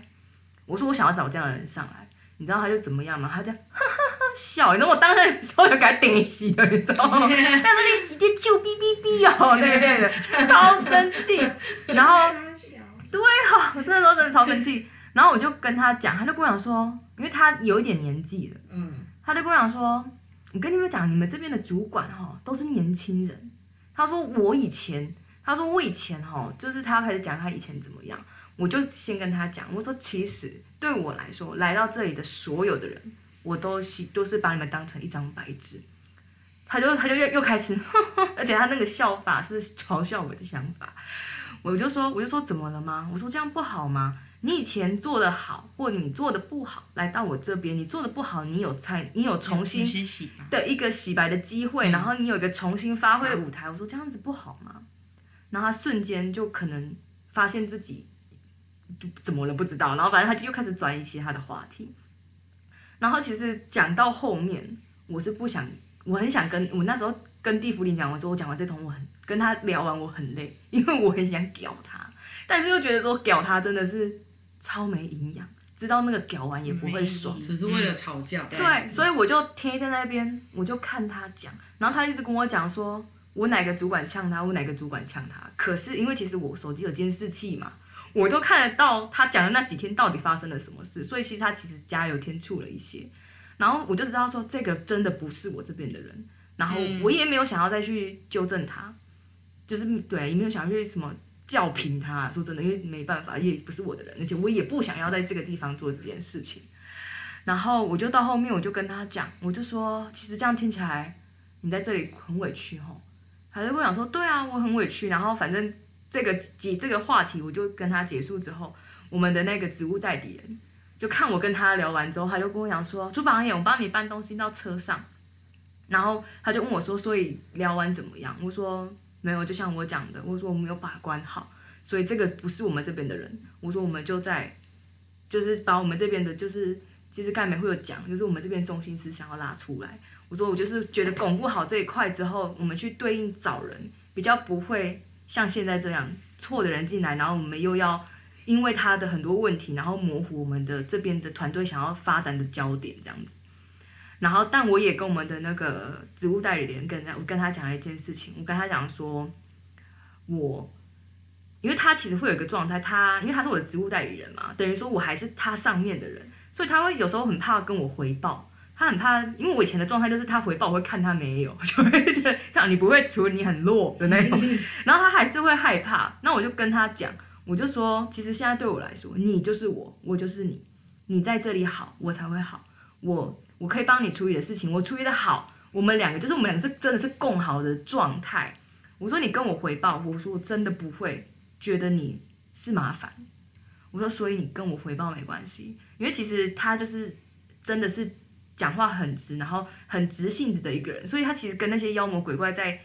我说我想要找这样的人上来，你知道他就怎么样吗？他就哈哈哈笑，你知道我当时的时候就给他顶死了，你知道吗？他说你直接就哔哔哔哦，对对对，超生气。然后 对哈，那时候真的超生气。然后我就跟他讲，他就跟我讲说，因为他有一点年纪了，嗯，他就跟我讲说，我跟你们讲，你们这边的主管哈都是年轻人。他说我以前，他说我以前哈，就是他开始讲他以前怎么样。我就先跟他讲，我说其实对我来说，来到这里的所有的人，我都是都是把你们当成一张白纸。他就他就又又开始呵呵，而且他那个笑法是嘲笑我的想法。我就说我就说怎么了吗？我说这样不好吗？你以前做的好，或你做的不好，来到我这边，你做的不好，你有才，你有重新的一个洗白的机会，然后你有一个重新发挥的舞台。我说这样子不好吗？然后他瞬间就可能发现自己。怎么了？不知道。然后反正他就又开始转移其他的话题。然后其实讲到后面，我是不想，我很想跟我那时候跟蒂芙林讲，我说我讲完这通，我很跟他聊完，我很累，因为我很想屌他，但是又觉得说屌他真的是超没营养，知道那个屌完也不会爽，只是为了吵架。对，对，所以我就贴在那边，我就看他讲，然后他一直跟我讲说，我哪个主管呛他，我哪个主管呛他。可是因为其实我手机有监视器嘛。我都看得到他讲的那几天到底发生了什么事，所以其实他其实加油添醋了一些，然后我就知道说这个真的不是我这边的人，然后我也没有想要再去纠正他，就是对，也没有想要去什么教平他，说真的，因为没办法，也不是我的人，而且我也不想要在这个地方做这件事情，然后我就到后面我就跟他讲，我就说其实这样听起来你在这里很委屈吼，他就跟我讲说对啊，我很委屈，然后反正。这个几这个话题，我就跟他结束之后，我们的那个职务代理人就看我跟他聊完之后，他就跟我讲说：“朱榜眼，我帮你搬东西到车上。”然后他就问我说：“所以聊完怎么样？”我说：“没有，就像我讲的，我说我没有把关好，所以这个不是我们这边的人。”我说：“我们就在就是把我们这边的，就是其实盖美会有讲，就是我们这边中心思想要拉出来。我说我就是觉得巩固好这一块之后，我们去对应找人，比较不会像现在这样错的人进来，然后我们又要因为他的很多问题，然后模糊我们的这边的团队想要发展的焦点这样子。然后，但我也跟我们的那个职务代理人跟他，我跟他讲了一件事情，我跟他讲说，我，因为他其实会有一个状态，他因为他是我的职务代理人嘛，等于说我还是他上面的人，所以他会有时候很怕跟我回报。他很怕，因为我以前的状态就是他回报，我会看他没有，就会觉得像你不会处理，你很弱的那种。然后他还是会害怕。那我就跟他讲，我就说，其实现在对我来说，你就是我，我就是你。你在这里好，我才会好。我我可以帮你处理的事情，我处理的好，我们两个就是我们两个是真的是共好的状态。我说你跟我回报，我说我真的不会觉得你是麻烦。我说所以你跟我回报没关系，因为其实他就是真的是。讲话很直，然后很直性子的一个人，所以他其实跟那些妖魔鬼怪在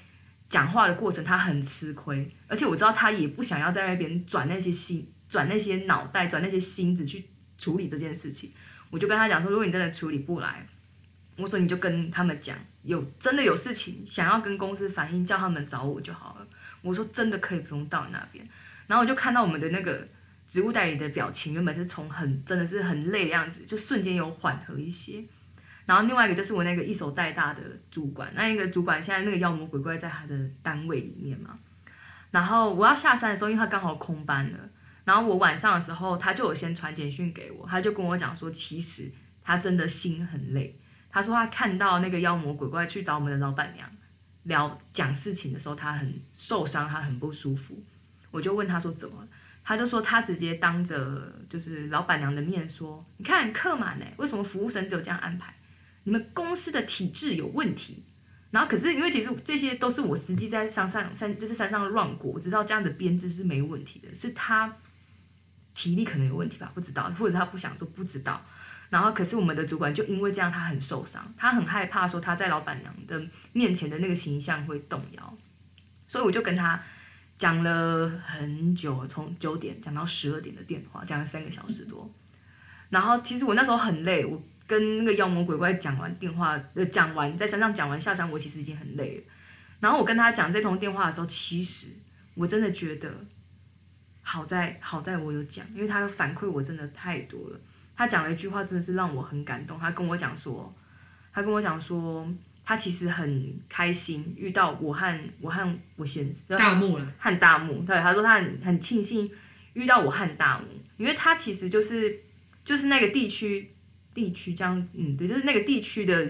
讲话的过程，他很吃亏。而且我知道他也不想要在那边转那些心，转那些脑袋，转那些心子去处理这件事情。我就跟他讲说，如果你真的处理不来，我说你就跟他们讲，有真的有事情想要跟公司反映，叫他们找我就好了。我说真的可以不用到你那边。然后我就看到我们的那个职务代理的表情，原本是从很真的是很累的样子，就瞬间有缓和一些。然后另外一个就是我那个一手带大的主管，那一个主管现在那个妖魔鬼怪在他的单位里面嘛。然后我要下山的时候，因为他刚好空班了，然后我晚上的时候他就有先传简讯给我，他就跟我讲说，其实他真的心很累。他说他看到那个妖魔鬼怪去找我们的老板娘聊讲事情的时候，他很受伤，他很不舒服。我就问他说怎么了，他就说他直接当着就是老板娘的面说，你看客满呢，为什么服务生只有这样安排？你们公司的体制有问题，然后可是因为其实这些都是我实际在山上山就是山上乱过，我知道这样的编制是没问题的，是他体力可能有问题吧，不知道，或者他不想说不知道。然后可是我们的主管就因为这样，他很受伤，他很害怕说他在老板娘的面前的那个形象会动摇，所以我就跟他讲了很久，从九点讲到十二点的电话，讲了三个小时多。然后其实我那时候很累，我。跟那个妖魔鬼怪讲完电话，呃，讲完在山上讲完下山，我其实已经很累了。然后我跟他讲这通电话的时候，其实我真的觉得好在好在我有讲，因为他的反馈我真的太多了。他讲了一句话，真的是让我很感动。他跟我讲说，他跟我讲说，他其实很开心遇到我和我和我先生大木了，和大木。对，他说他很很庆幸遇到我和大木，因为他其实就是就是那个地区。地区这样，嗯，对，就是那个地区的，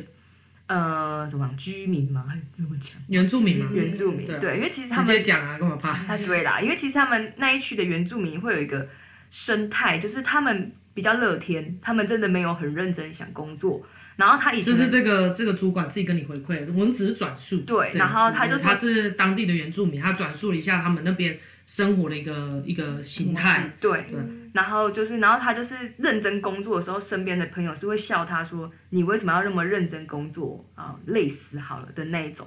呃，怎么讲，居民嘛，怎么讲？原住民嘛，原住民，对，对，因为其实他们直接讲啊，干嘛怕？啊，对啦，因为其实他们那一区的原住民会有一个生态，就是他们比较乐天，他们真的没有很认真想工作。然后他以前就是这个这个主管自己跟你回馈，我们只是转述。对，然后他就说他是当地的原住民，他转述了一下他们那边生活的一个一个形态。对对。然后就是，然后他就是认真工作的时候，身边的朋友是会笑他说：“你为什么要那么认真工作啊？累死好了的那一种。”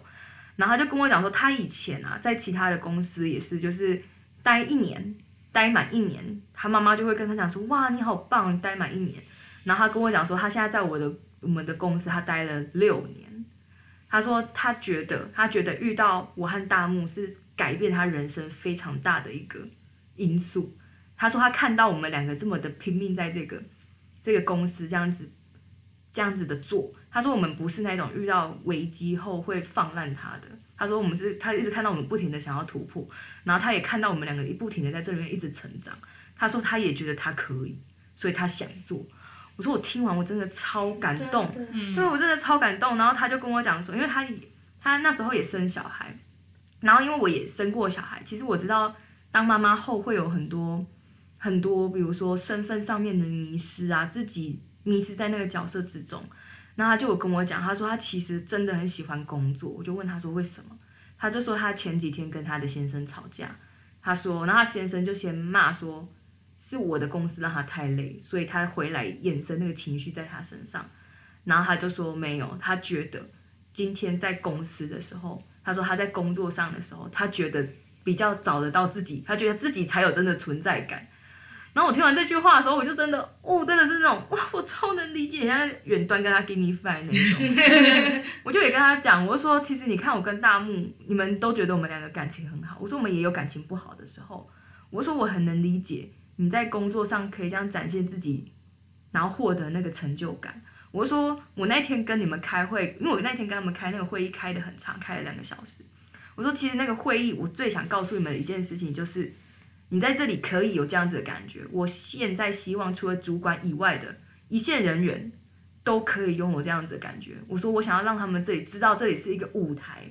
然后他就跟我讲说，他以前啊，在其他的公司也是，就是待一年，待满一年，他妈妈就会跟他讲说：“哇，你好棒，待满一年。”然后他跟我讲说，他现在在我的我们的公司，他待了六年。他说他觉得，他觉得遇到我和大木是改变他人生非常大的一个因素。他说他看到我们两个这么的拼命在这个这个公司这样子这样子的做，他说我们不是那种遇到危机后会放烂他的。他说我们是，他一直看到我们不停的想要突破，然后他也看到我们两个一不停的在这里面一直成长。他说他也觉得他可以，所以他想做。我说我听完我真的超感动，对，对，对，我真的超感动。然后他就跟我讲说，因为他他那时候也生小孩，然后因为我也生过小孩，其实我知道当妈妈后会有很多。很多，比如说身份上面的迷失啊，自己迷失在那个角色之中。那他就有跟我讲，他说他其实真的很喜欢工作。我就问他说为什么？他就说他前几天跟他的先生吵架，他说，然后他先生就先骂说，是我的公司让他太累，所以他回来衍生那个情绪在他身上。然后他就说没有，他觉得今天在公司的时候，他说他在工作上的时候，他觉得比较找得到自己，他觉得自己才有真的存在感。然后我听完这句话的时候，我就真的，哦，真的是那种哇，我超能理解，像远端跟他 give me five 那种。我就也跟他讲，我说，其实你看我跟大木，你们都觉得我们两个感情很好。我说我们也有感情不好的时候。我说我很能理解你在工作上可以这样展现自己，然后获得那个成就感。我说我那天跟你们开会，因为我那天跟他们开那个会议开得很长，开了两个小时。我说其实那个会议，我最想告诉你们的一件事情就是。你在这里可以有这样子的感觉。我现在希望除了主管以外的一线人员都可以拥有这样子的感觉。我说我想要让他们这里知道这里是一个舞台。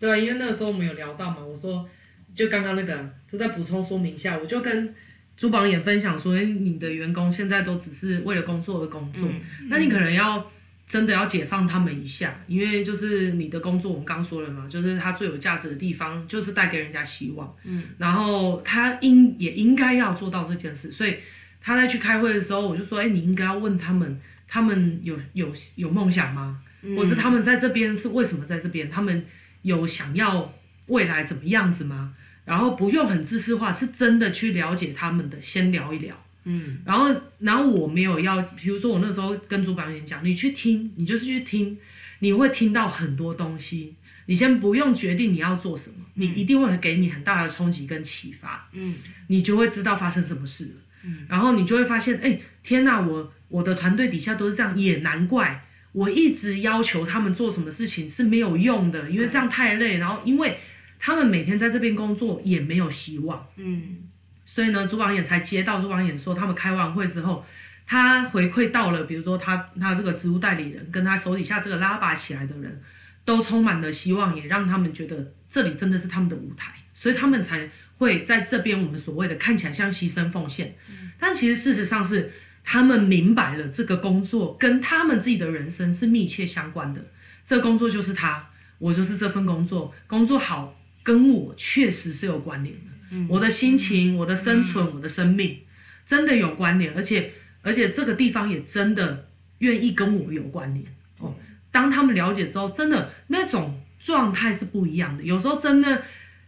对啊，因为那个时候我们有聊到嘛，我说就刚刚那个，就再补充说明一下，我就跟朱榜也分享说，你的员工现在都只是为了工作而工作，嗯、那你可能要。真的要解放他们一下，因为就是你的工作，我们刚说了嘛，就是他最有价值的地方，就是带给人家希望。嗯，然后他应也应该要做到这件事，所以他在去开会的时候，我就说，哎，你应该要问他们，他们有有有梦想吗？嗯，或是他们在这边是为什么在这边？他们有想要未来怎么样子吗？然后不用很知识化，是真的去了解他们的，先聊一聊。嗯，然后，然后我没有要，比如说我那时候跟主管员讲，你去听，你就是去听，你会听到很多东西。你先不用决定你要做什么，你一定会给你很大的冲击跟启发。嗯，你就会知道发生什么事了。嗯，然后你就会发现，哎，天哪，我我的团队底下都是这样，也难怪我一直要求他们做什么事情是没有用的，因为这样太累，然后因为他们每天在这边工作也没有希望。嗯。所以呢，主管也才接到主管也说，他们开完会之后，他回馈到了，比如说他他这个职务代理人跟他手底下这个拉拔起来的人，都充满了希望，也让他们觉得这里真的是他们的舞台，所以他们才会在这边我们所谓的看起来像牺牲奉献，但其实事实上是他们明白了这个工作跟他们自己的人生是密切相关的，这工作就是他，我就是这份工作，工作好跟我确实是有关联的。我的心情，我的生存，我的生命，真的有关联，而且而且这个地方也真的愿意跟我有关联哦。当他们了解之后，真的那种状态是不一样的。有时候真的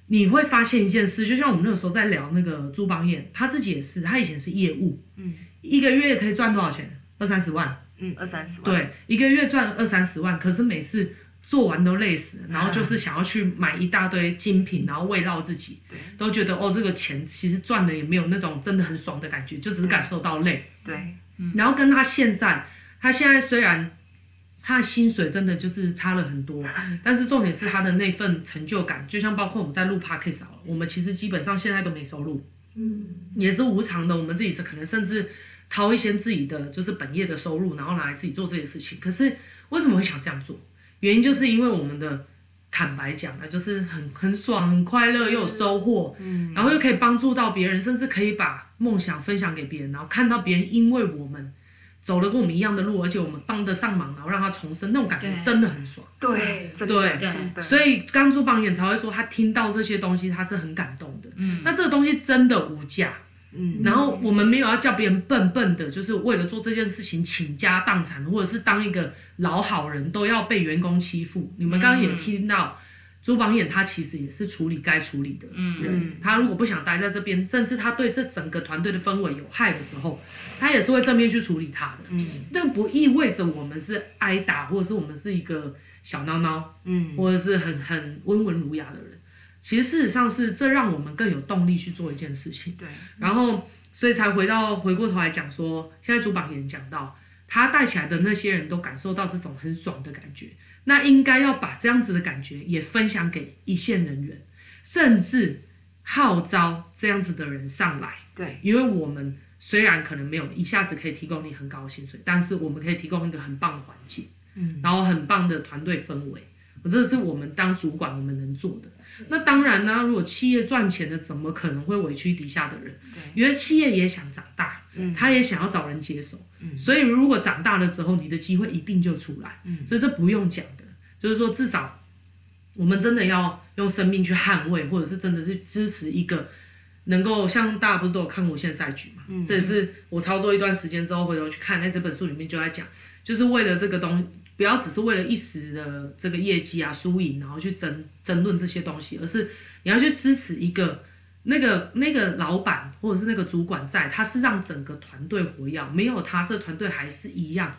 你会发现一件事，就像我们那个时候在聊那个朱邦彦，他自己也是，他以前是业务，嗯，一个月可以赚多少钱？二三十万，嗯，二三十万，对，一个月赚二三十万，可是每次。做完都累死了，然后就是想要去买一大堆精品，然后慰劳自己，对，都觉得哦，这个钱其实赚的也没有那种真的很爽的感觉，就只是感受到累。对，嗯，然后跟他现在，他现在虽然他的薪水真的就是差了很多，但是重点是他的那份成就感，就像包括我们在录 Podcast 好了，我们其实基本上现在都没收入，嗯，也是无偿的，我们自己是可能甚至掏一些自己的就是本业的收入，然后拿来自己做这些事情。可是为什么会想这样做？原因就是因为我们的坦白讲啊，就是很很爽、很快乐，又有收获，嗯，然后又可以帮助到别人，甚至可以把梦想分享给别人，然后看到别人因为我们走了跟我们一样的路，而且我们帮得上忙，然后让他重生，那种感觉真的很爽。对对对，对，所以刚珠榜眼才会说他听到这些东西，他是很感动的。嗯，那这个东西真的无价。嗯，然后我们没有要叫别人笨笨的，就是为了做这件事情倾家荡产，或者是当一个老好人，都要被员工欺负。你们刚刚也听到，朱榜眼他其实也是处理该处理的人。嗯，他如果不想待在这边，甚至他对这整个团队的氛围有害的时候，他也是会正面去处理他的。嗯，但不意味着我们是挨打，或者是我们是一个小孬孬，嗯，或者是很很温文儒雅的人。其实事实上是这让我们更有动力去做一件事情。对，然后所以才回到回过头来讲说，现在主榜也讲到他带起来的那些人都感受到这种很爽的感觉，那应该要把这样子的感觉也分享给一线人员，甚至号召这样子的人上来。对，因为我们虽然可能没有一下子可以提供你很高的薪水，但是我们可以提供一个很棒的环境，嗯，然后很棒的团队氛围，这是我们当主管我们能做的。那当然呢，如果企业赚钱的，怎么可能会委屈底下的人？因为企业也想长大，嗯，他也想要找人接手，嗯，所以如果长大了之后，你的机会一定就出来，嗯，所以这不用讲的，就是说至少我们真的要用生命去捍卫，或者是真的是支持一个能够像大家不是都有看无限赛局嘛，嗯，这也是我操作一段时间之后回头去看，在这本书里面就在讲，就是为了这个东西。不要只是为了一时的这个业绩啊输赢，然后去争争论这些东西，而是你要去支持一个那个那个老板或者是那个主管在，他是让整个团队活跃，没有他，这团队还是一样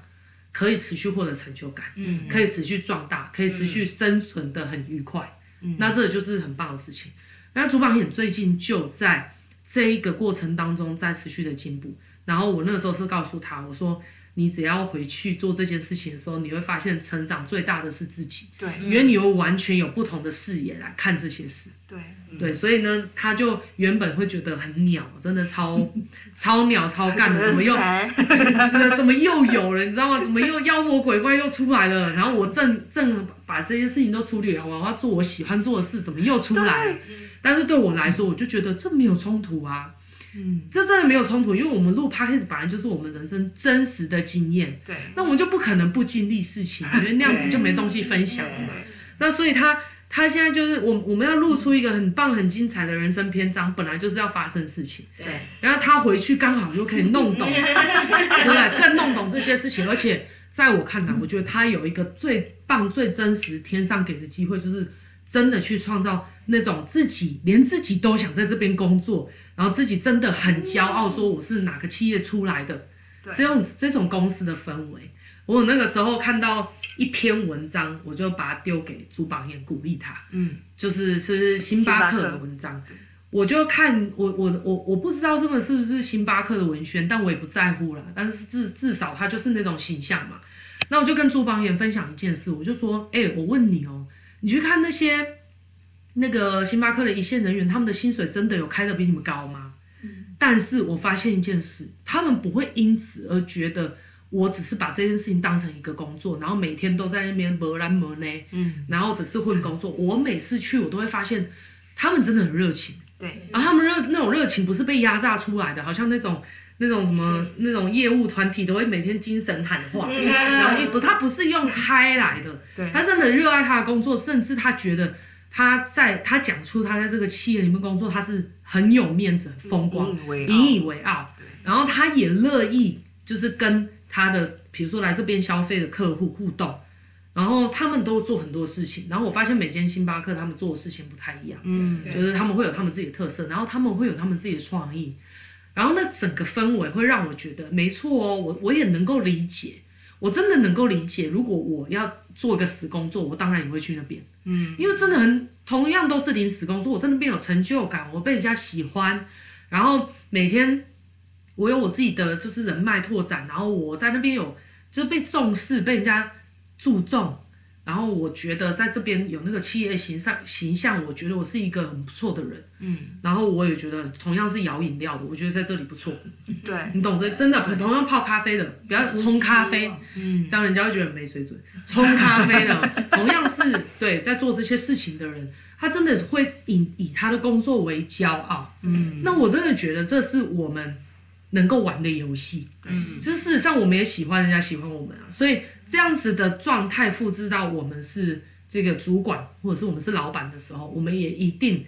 可以持续获得成就感，嗯，可以持续壮大，可以持续生存的很愉快，嗯，那这就是很棒的事情。那主板很最近就在这一个过程当中在持续的进步，然后我那个时候是告诉他，我说。你只要回去做这件事情的时候，你会发现成长最大的是自己。对，因为你会完全有不同的视野来看这些事。对，对，所以呢，他就原本会觉得很鸟，真的超 超鸟超干的，怎么又这个 怎么又有了，你知道吗？怎么又妖魔鬼怪又出来了？然后我正正把这些事情都处理完，我要做我喜欢做的事，怎么又出来了？但是对我来说，我就觉得这没有冲突啊。嗯，这真的没有冲突，因为我们录 podcast 本来就是我们人生真实的经验，对，那我们就不可能不经历事情，因为那样子就没东西分享了嘛。那所以他他现在就是我我们要录出一个很棒很精彩的人生篇章，本来就是要发生事情，对。然后他回去刚好又可以弄懂，对不对？更弄懂这些事情，而且在我看来，我觉得他有一个最棒最真实天上给的机会，就是真的去创造那种自己连自己都想在这边工作。然后自己真的很骄傲，说我是哪个企业出来的，这种这种公司的氛围。我那个时候看到一篇文章，我就把它丢给朱榜眼鼓励他。嗯，就是是星巴克的文章，我就看我我我我不知道这个是不是星巴克的文宣，但我也不在乎了。但是至至少他就是那种形象嘛。那我就跟朱榜眼分享一件事，我就说，哎、欸，我问你哦，你去看那些。那个星巴克的一线人员，他们的薪水真的有开的比你们高吗？嗯，但是我发现一件事，他们不会因此而觉得我只是把这件事情当成一个工作，然后每天都在那边磨来磨呢，嗯，然后只是混工作。我每次去，我都会发现他们真的很热情，对，然后他们热那种热情不是被压榨出来的，好像那种那种什么那种业务团体都会每天精神喊话，然后不，他不是用嗨来的，对，他真的热爱他的工作，甚至他觉得。他在他讲出他在这个企业里面工作，他是很有面子、很风光、引以为傲。然后他也乐意就是跟他的，比如说来这边消费的客户互动。然后他们都做很多事情。然后我发现每间星巴克他们做的事情不太一样，嗯，就是他们会有他们自己的特色，然后他们会有他们自己的创意。然后那整个氛围会让我觉得没错哦，我我也能够理解，我真的能够理解，如果我要做一个死工作，我当然也会去那边。嗯，因为真的很同样都是临时工作，我真的变有成就感，我被人家喜欢，然后每天我有我自己的就是人脉拓展，然后我在那边有就是被重视，被人家注重。然后我觉得在这边有那个企业形象形象，我觉得我是一个很不错的人。嗯，然后我也觉得同样是摇饮料的，我觉得在这里不错。对，你懂这真的，同样泡咖啡的，不要冲咖啡，嗯，这样人家会觉得没水准。冲咖啡的，同样是对在做这些事情的人，他真的会以以他的工作为骄傲。嗯，那我真的觉得这是我们能够玩的游戏。嗯，其实事实上我们也喜欢人家喜欢我们啊，所以。这样子的状态复制到我们是这个主管，或者是我们是老板的时候，我们也一定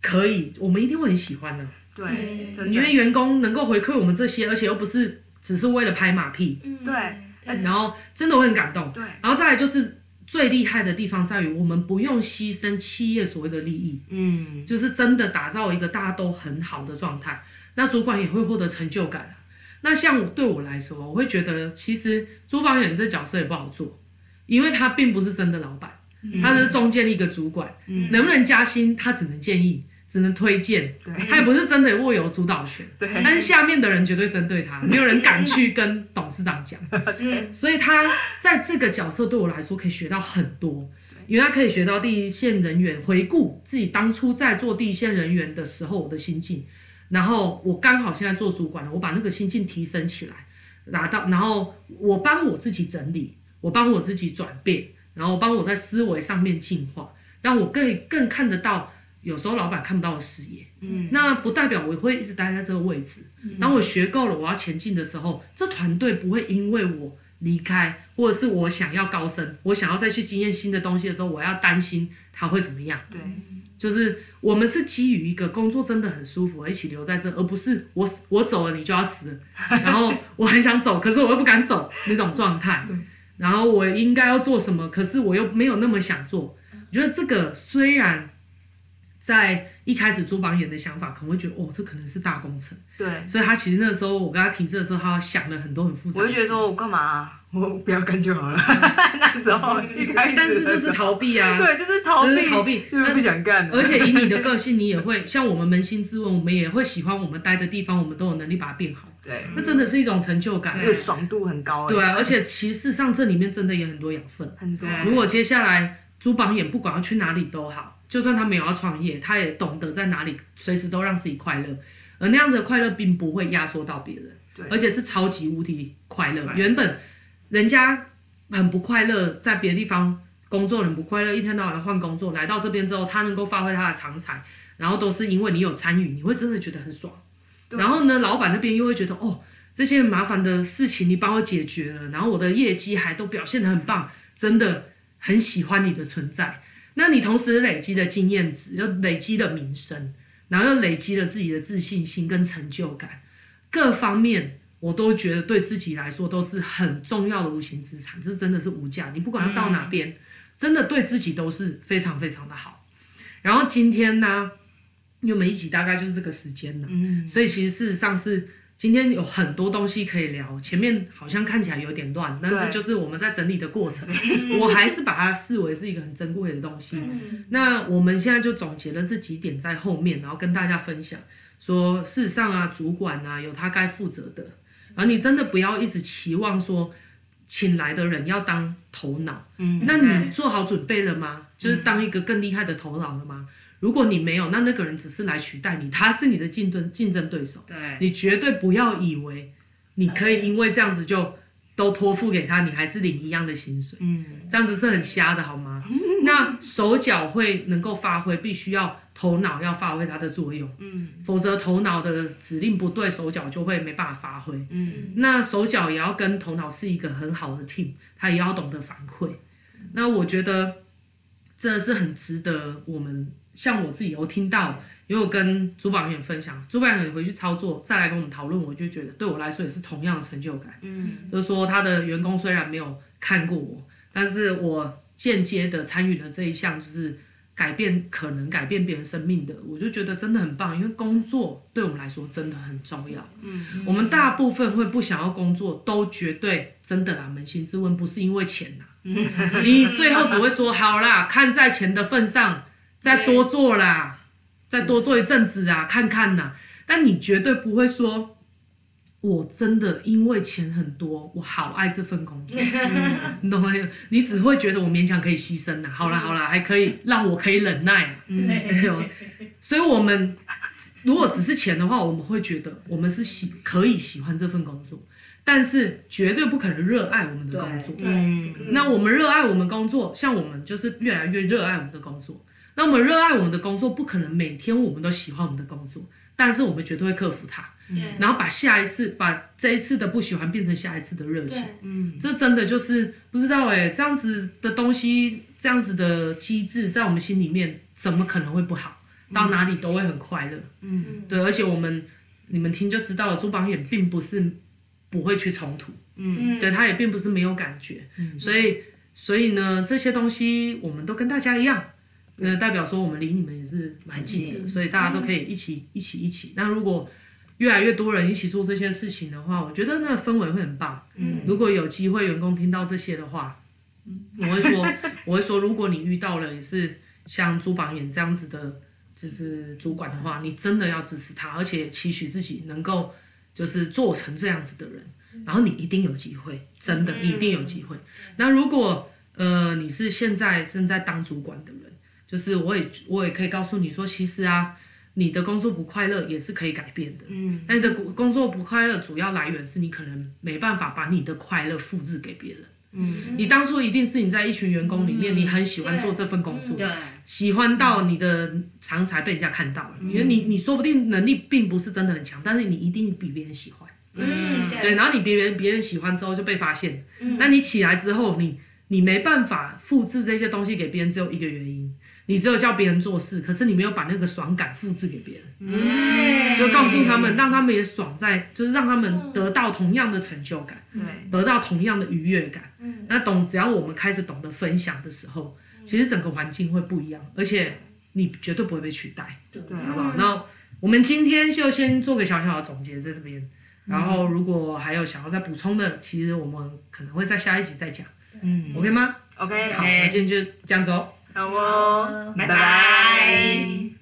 可以，我们一定会很喜欢的。对，因为员工能够回馈我们这些，而且又不是只是为了拍马屁。嗯，对。然后真的会很感动。对。然后再来就是最厉害的地方在于，我们不用牺牲企业所谓的利益。嗯。就是真的打造一个大家都很好的状态，那主管也会获得成就感。那像我对我来说，我会觉得其实朱榜眼这角色也不好做，因为他并不是真的老板，嗯、他是中间的一个主管，嗯、能不能加薪他只能建议，只能推荐，他也不是真的握有主导权。对但是下面的人绝对针对他，没有人敢去跟董事长讲。对所以他在这个角色对我来说可以学到很多，因为他可以学到第一线人员回顾自己当初在做第一线人员的时候我的心境。然后我刚好现在做主管了，我把那个心境提升起来，拿到，然后我帮我自己整理，我帮我自己转变，然后帮我在思维上面进化，让我更更看得到有时候老板看不到的视野。嗯，那不代表我会一直待在这个位置。当我学够了，我要前进的时候，这团队不会因为我离开，或者是我想要高升，我想要再去经验新的东西的时候，我要担心他会怎么样。对。就是我们是基于一个工作真的很舒服，一起留在这，而不是我我走了你就要死了，然后我很想走，可是我又不敢走那种状态。然后我应该要做什么，可是我又没有那么想做。我觉得这个虽然在一一开始朱榜眼的想法可能会觉得，哦，这可能是大工程。对，所以他其实那时候我跟他提这的时候，他想了很多很复杂。我就觉得说我干嘛、啊，我不要干就好了。那时候一开始，但是这是逃避啊。对，这是逃避，这是逃避，因为不想干。而且以你的个性，你也会像我们扪心自问，我们也会喜欢我们待的地方，我们都有能力把它变好。对，那真的是一种成就感，对，爽度很高。对啊，而且其实上这里面真的也很多养分，很多。如果接下来朱榜眼不管要去哪里都好。就算他没有要创业，他也懂得在哪里随时都让自己快乐，而那样子的快乐并不会压缩到别人，对，而且是超级无敌快乐。原本人家很不快乐，在别的地方工作很不快乐，一天到晚换工作，来到这边之后，他能够发挥他的长才，然后都是因为你有参与，你会真的觉得很爽。然后呢，老板那边又会觉得哦，这些麻烦的事情你帮我解决了，然后我的业绩还都表现得很棒，真的很喜欢你的存在。那你同时累积的经验值，又累积了名声，然后又累积了自己的自信心跟成就感，各方面我都觉得对自己来说都是很重要的无形资产，这真的是无价。你不管要到哪边，真的对自己都是非常非常的好。然后今天呢，因为每一起大概就是这个时间了，嗯，所以其实事实上是。今天有很多东西可以聊，前面好像看起来有点乱，但这就是我们在整理的过程。我还是把它视为是一个很珍贵的东西。那我们现在就总结了这几点在后面，然后跟大家分享说，事实上啊，主管啊有他该负责的，而你真的不要一直期望说，请来的人要当头脑。嗯，那你做好准备了吗？就是当一个更厉害的头脑了吗？如果你没有，那那个人只是来取代你，他是你的竞争竞争对手。对，你绝对不要以为你可以因为这样子就都托付给他，你还是领一样的薪水。嗯，这样子是很瞎的，好吗？那手脚会能够发挥，必须要头脑要发挥它的作用。嗯，否则头脑的指令不对，手脚就会没办法发挥。嗯，那手脚也要跟头脑是一个很好的 team，他也要懂得反馈。那我觉得这是很值得我们。像我自己，我听到，也有跟主管员分享，主管员回去操作，再来跟我们讨论，我就觉得对我来说也是同样的成就感。嗯，就是说他的员工虽然没有看过我，但是我间接的参与了这一项，就是改变可能改变别人生命的，我就觉得真的很棒。因为工作对我们来说真的很重要。嗯，我们大部分会不想要工作，都绝对真的啦，扪心自问，不是因为钱呐。你最后只会说好啦，看在钱的份上。再多做啦，再多做一阵子啊，看看呐。但你绝对不会说，我真的因为钱很多，我好爱这份工作，嗯、你懂吗？你只会觉得我勉强可以牺牲呐。好啦好啦，还可以让我可以忍耐。嗯，所以我们如果只是钱的话，我们会觉得我们是喜可以喜欢这份工作，但是绝对不可能热爱我们的工作。嗯，那我们热爱我们工作，像我们就是越来越热爱我们的工作。那我们热爱我们的工作，不可能每天我们都喜欢我们的工作，但是我们绝对会克服它，嗯、然后把下一次，把这一次的不喜欢变成下一次的热情。嗯，这真的就是不知道哎，这样子的东西，这样子的机制，在我们心里面怎么可能会不好？到哪里都会很快乐。嗯，对，而且我们你们听就知道了，朱榜眼并不是不会去冲突。嗯，对，他也并不是没有感觉。嗯，所以所以呢，这些东西我们都跟大家一样。呃，代表说我们离你们也是蛮近的，所以大家都可以一起、一起、一起。那如果越来越多人一起做这些事情的话，我觉得那个氛围会很棒。嗯，如果有机会员工听到这些的话，我会说，我会说，如果你遇到了也是像朱榜眼这样子的，就是主管的话，你真的要支持他，而且期许自己能够就是做成这样子的人，然后你一定有机会，真的，你一定有机会。那如果呃你是现在正在当主管的人，就是我也我也可以告诉你说，其实啊，你的工作不快乐也是可以改变的。嗯，但你的工作不快乐主要来源是你可能没办法把你的快乐复制给别人。嗯，你当初一定是你在一群员工里面，你很喜欢做这份工作，对，喜欢到你的长才被人家看到了，因为你你说不定能力并不是真的很强，但是你一定比别人喜欢。嗯，对，然后你别人别人喜欢之后就被发现。嗯，那你起来之后，你你没办法复制这些东西给别人，只有一个原因。你只有叫别人做事，可是你没有把那个爽感复制给别人，嗯，就告诉他们，让他们也爽在，就是让他们得到同样的成就感，对，得到同样的愉悦感。嗯，那懂，只要我们开始懂得分享的时候，其实整个环境会不一样，而且你绝对不会被取代，对，好不好？那我们今天就先做个小小的总结在这边，然后如果还有想要再补充的，其实我们可能会在下一集再讲，嗯，OK 吗？OK，好，那今天就这样子哦。好哦，拜拜拜。